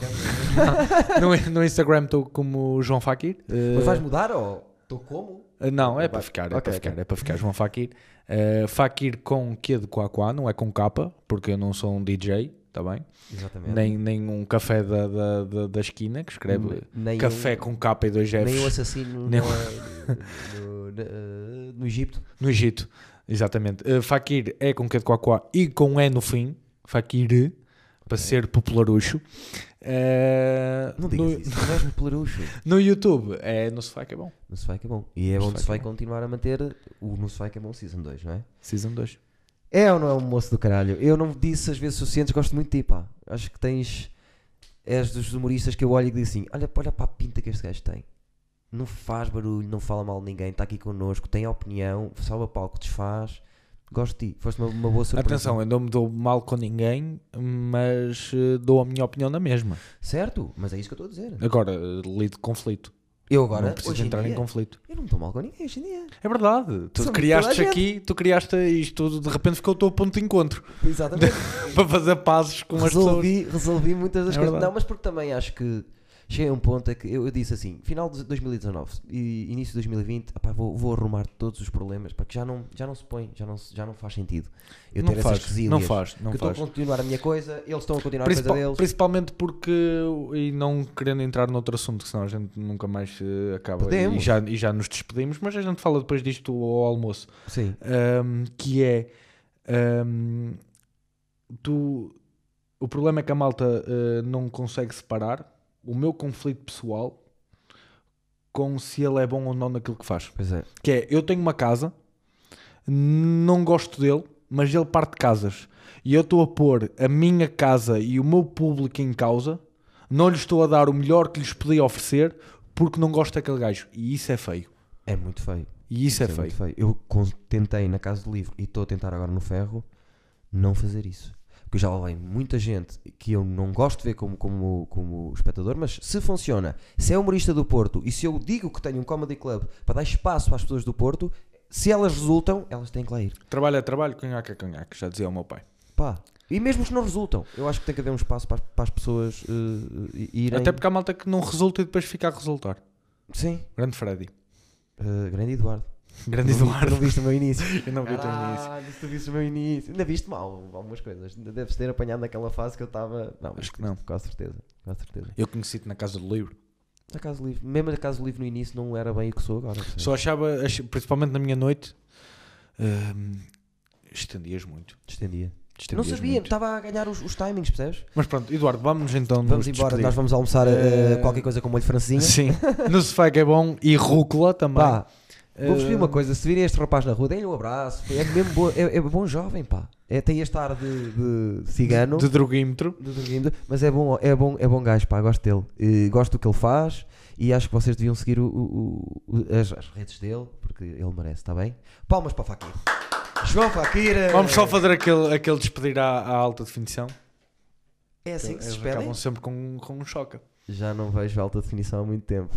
no, no Instagram estou como João Fakir. Eh, Mas vais mudar ou? Estou como? Não, é para ficar, é Ok, para ficar, é para ficar, João Fakir. Uh, Fakir com Q de Quaquá, não é com capa, porque eu não sou um DJ, está bem? Exatamente. Nem, nem um café da, da, da, da esquina que escreve Nem café um- com capa e dois Fs Nem o assassino Nem no, no, no- eh, no Egito. no Egito. Exatamente. Uh, Fakir é com Q de Quaquá e com E no fim. Fakir, para ser popularucho. Uh, Não digas no, isso, não és muito pelarucho. no YouTube é no sofá que é bom. No Sofá que é bom. E é No bom Sofá se vai que é bom. continuar a manter o No Sofá que é bom Season 2, não é? Season 2. É ou não é um moço do caralho? Eu não disse às vezes suficientes, gosto muito de ti, pá. Acho que tens. És dos humoristas que eu olho e digo assim: olha, olha para a pinta que este gajo tem. Não faz barulho, não fala mal de ninguém, está aqui connosco, tem opinião, salva palco, desfaz. Gosto de ti, foste uma, uma boa surpresa. Atenção, eu não me dou mal com ninguém, mas uh, dou a minha opinião na mesma. Certo, mas é isso que eu estou a dizer. Agora, uh, lido conflito. Eu agora, não preciso hoje em entrar dia, em conflito. eu não estou mal com ninguém hoje em dia. É verdade. Tu criaste aqui, tu criaste isto, de repente ficou o teu ponto de encontro Exatamente. para fazer pazes com as pessoas. resolvi, resolvi muitas das É coisas. verdade. Não, mas porque também acho que cheguei a um ponto é que eu, eu disse assim, final de 2019 e início de 2020, epá, vou, vou arrumar todos os problemas, porque já não, já não se põe, já não, já não faz sentido. Eu Não ter faz, essas quesilhas, não faz, não que eu estou faz. a continuar a minha coisa, eles estão a continuar a Principal- coisa deles. principalmente porque, e não querendo entrar noutro assunto, que senão a gente nunca mais eh, acaba e já, e já nos despedimos, mas a gente fala depois disto ao almoço. Sim, Ahm, que é ahm, tu o problema é que a malta ah, não consegue separar o meu conflito pessoal com se ele é bom ou não naquilo que faz. pois é. Que é, eu tenho uma casa, não gosto dele, mas ele parte de casas. E eu estou a pôr a minha casa e o meu público em causa, não lhe estou a dar o melhor que lhes podia oferecer porque não gosto daquele gajo. E isso é feio. É muito feio. E isso é, muito feio. feio. Eu tentei na casa do livro e estou a tentar agora no ferro não fazer isso. Porque eu já levei muita gente que eu não gosto de ver como, como, como espectador, mas se funciona, se é humorista do Porto e se eu digo que tenho um comedy club para dar espaço as pessoas do Porto, se elas resultam, elas têm que lá ir. Trabalho é trabalho, canhaque é canhaque, já dizia o meu pai. Pá. E mesmo os que não resultam, eu acho que tem que haver um espaço para, as- para as pessoas eh, irem. Até porque há malta que não resulta e depois fica a resultar. Sim. Grande Freddy. Eh, grande Eduardo. Grande Não Eduardo. Não viste o meu início. Eu não vi o teu início. Se tu viste o meu início. Ainda viste mal algumas coisas. Ainda deves ter apanhado naquela fase que eu estava. Não, Acho que não. Com certeza. Com certeza. Eu conheci-te na casa do livro. Na casa do livro. Mesmo na casa do livro no início não era bem o que sou agora. Só achava, ach- principalmente na minha noite, hum, estendias muito. Estendia. Não sabia, estava a ganhar os, os timings, percebes? Mas pronto, Eduardo, vamos então Vamos embora, despedir. nós vamos almoçar Eh, qualquer coisa com molho francesinha. Sim, no sofá que é bom e rúcula também. Pá, vou-vos pedir uma coisa: se virem este rapaz na rua, deem-lhe um abraço. É mesmo boa- é, é bom jovem, pá. É, tem este ar de, de cigano. De droguímetro. do Droguindo, mas é bom, é bom, é bom gajo, pá, gosto dele. Eh, gosto do que ele faz e acho que vocês deviam seguir o- o- o- as, as redes dele, porque ele merece, está bem? Palmas para o Fakir. João Fakir. eh, Vamos só fazer aquele, aquele despedir à, à alta definição. É assim que se Eles despedem? acabam sempre com, com um choque. Já não vejo alta definição há muito tempo.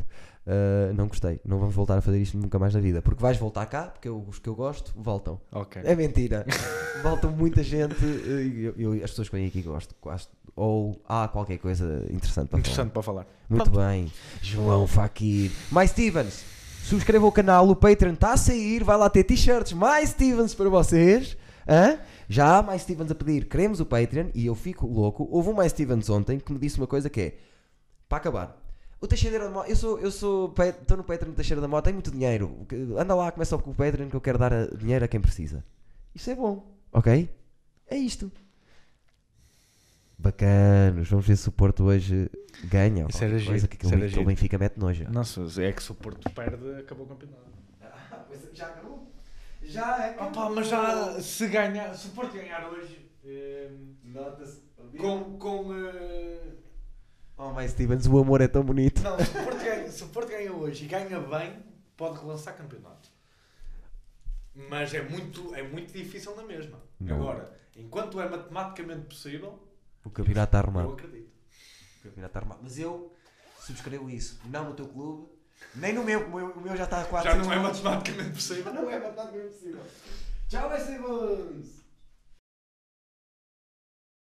Eh, não gostei. Não vamos voltar a fazer isto nunca mais na vida. Porque vais voltar cá, porque eu- os que eu gosto voltam. Ok. É mentira. Voltam muita gente. eh, e eu- eu- as pessoas que vêm aqui gosto. Ou há qualquer coisa interessante para falar. Interessante para falar. Muito bem. João Fakir. Mais Stevens. Subscreva o canal, o Patreon está a sair, vai lá ter t-shirts mais Stevens para vocês. Hã? Já há mais Stevens a pedir, queremos o Patreon e eu fico louco. Houve um mais Stevens ontem que me disse uma coisa que é, para acabar, o Teixeira da Mota, eu sou, eu sou, estou no Patreon do Teixeira da Mota, tem muito dinheiro, anda lá, começa com o Patreon que eu quero dar a- dinheiro a quem precisa. Isso é bom, ok? É isto. Bacanos, vamos ver se o Porto hoje ganha. Isso era coisa, giro, que isso era giro. Benfica mete nojo. Nossa, é que se o Porto perde, acabou o campeonato. Já acabou. Já é. Opa, mas já se ganhar, se o Porto ganhar hoje, eh, Nota-se. com. com eh, Oh, mais Stevens, o amor é tão bonito. Não, se o, Porto ganha, se o Porto ganha hoje e ganha bem, pode relançar campeonato. Mas é muito, é muito difícil na mesma. Não. Agora, enquanto é matematicamente possível, O campeonato está eu arrumado. acredito. O campeonato está arrumado. Mas eu subscrevo isso. Não no teu clube, nem no meu. O meu, o meu já está a 4 Já não é matematicamente possível. Não é matematicamente possível. Tchau, mais Stevens!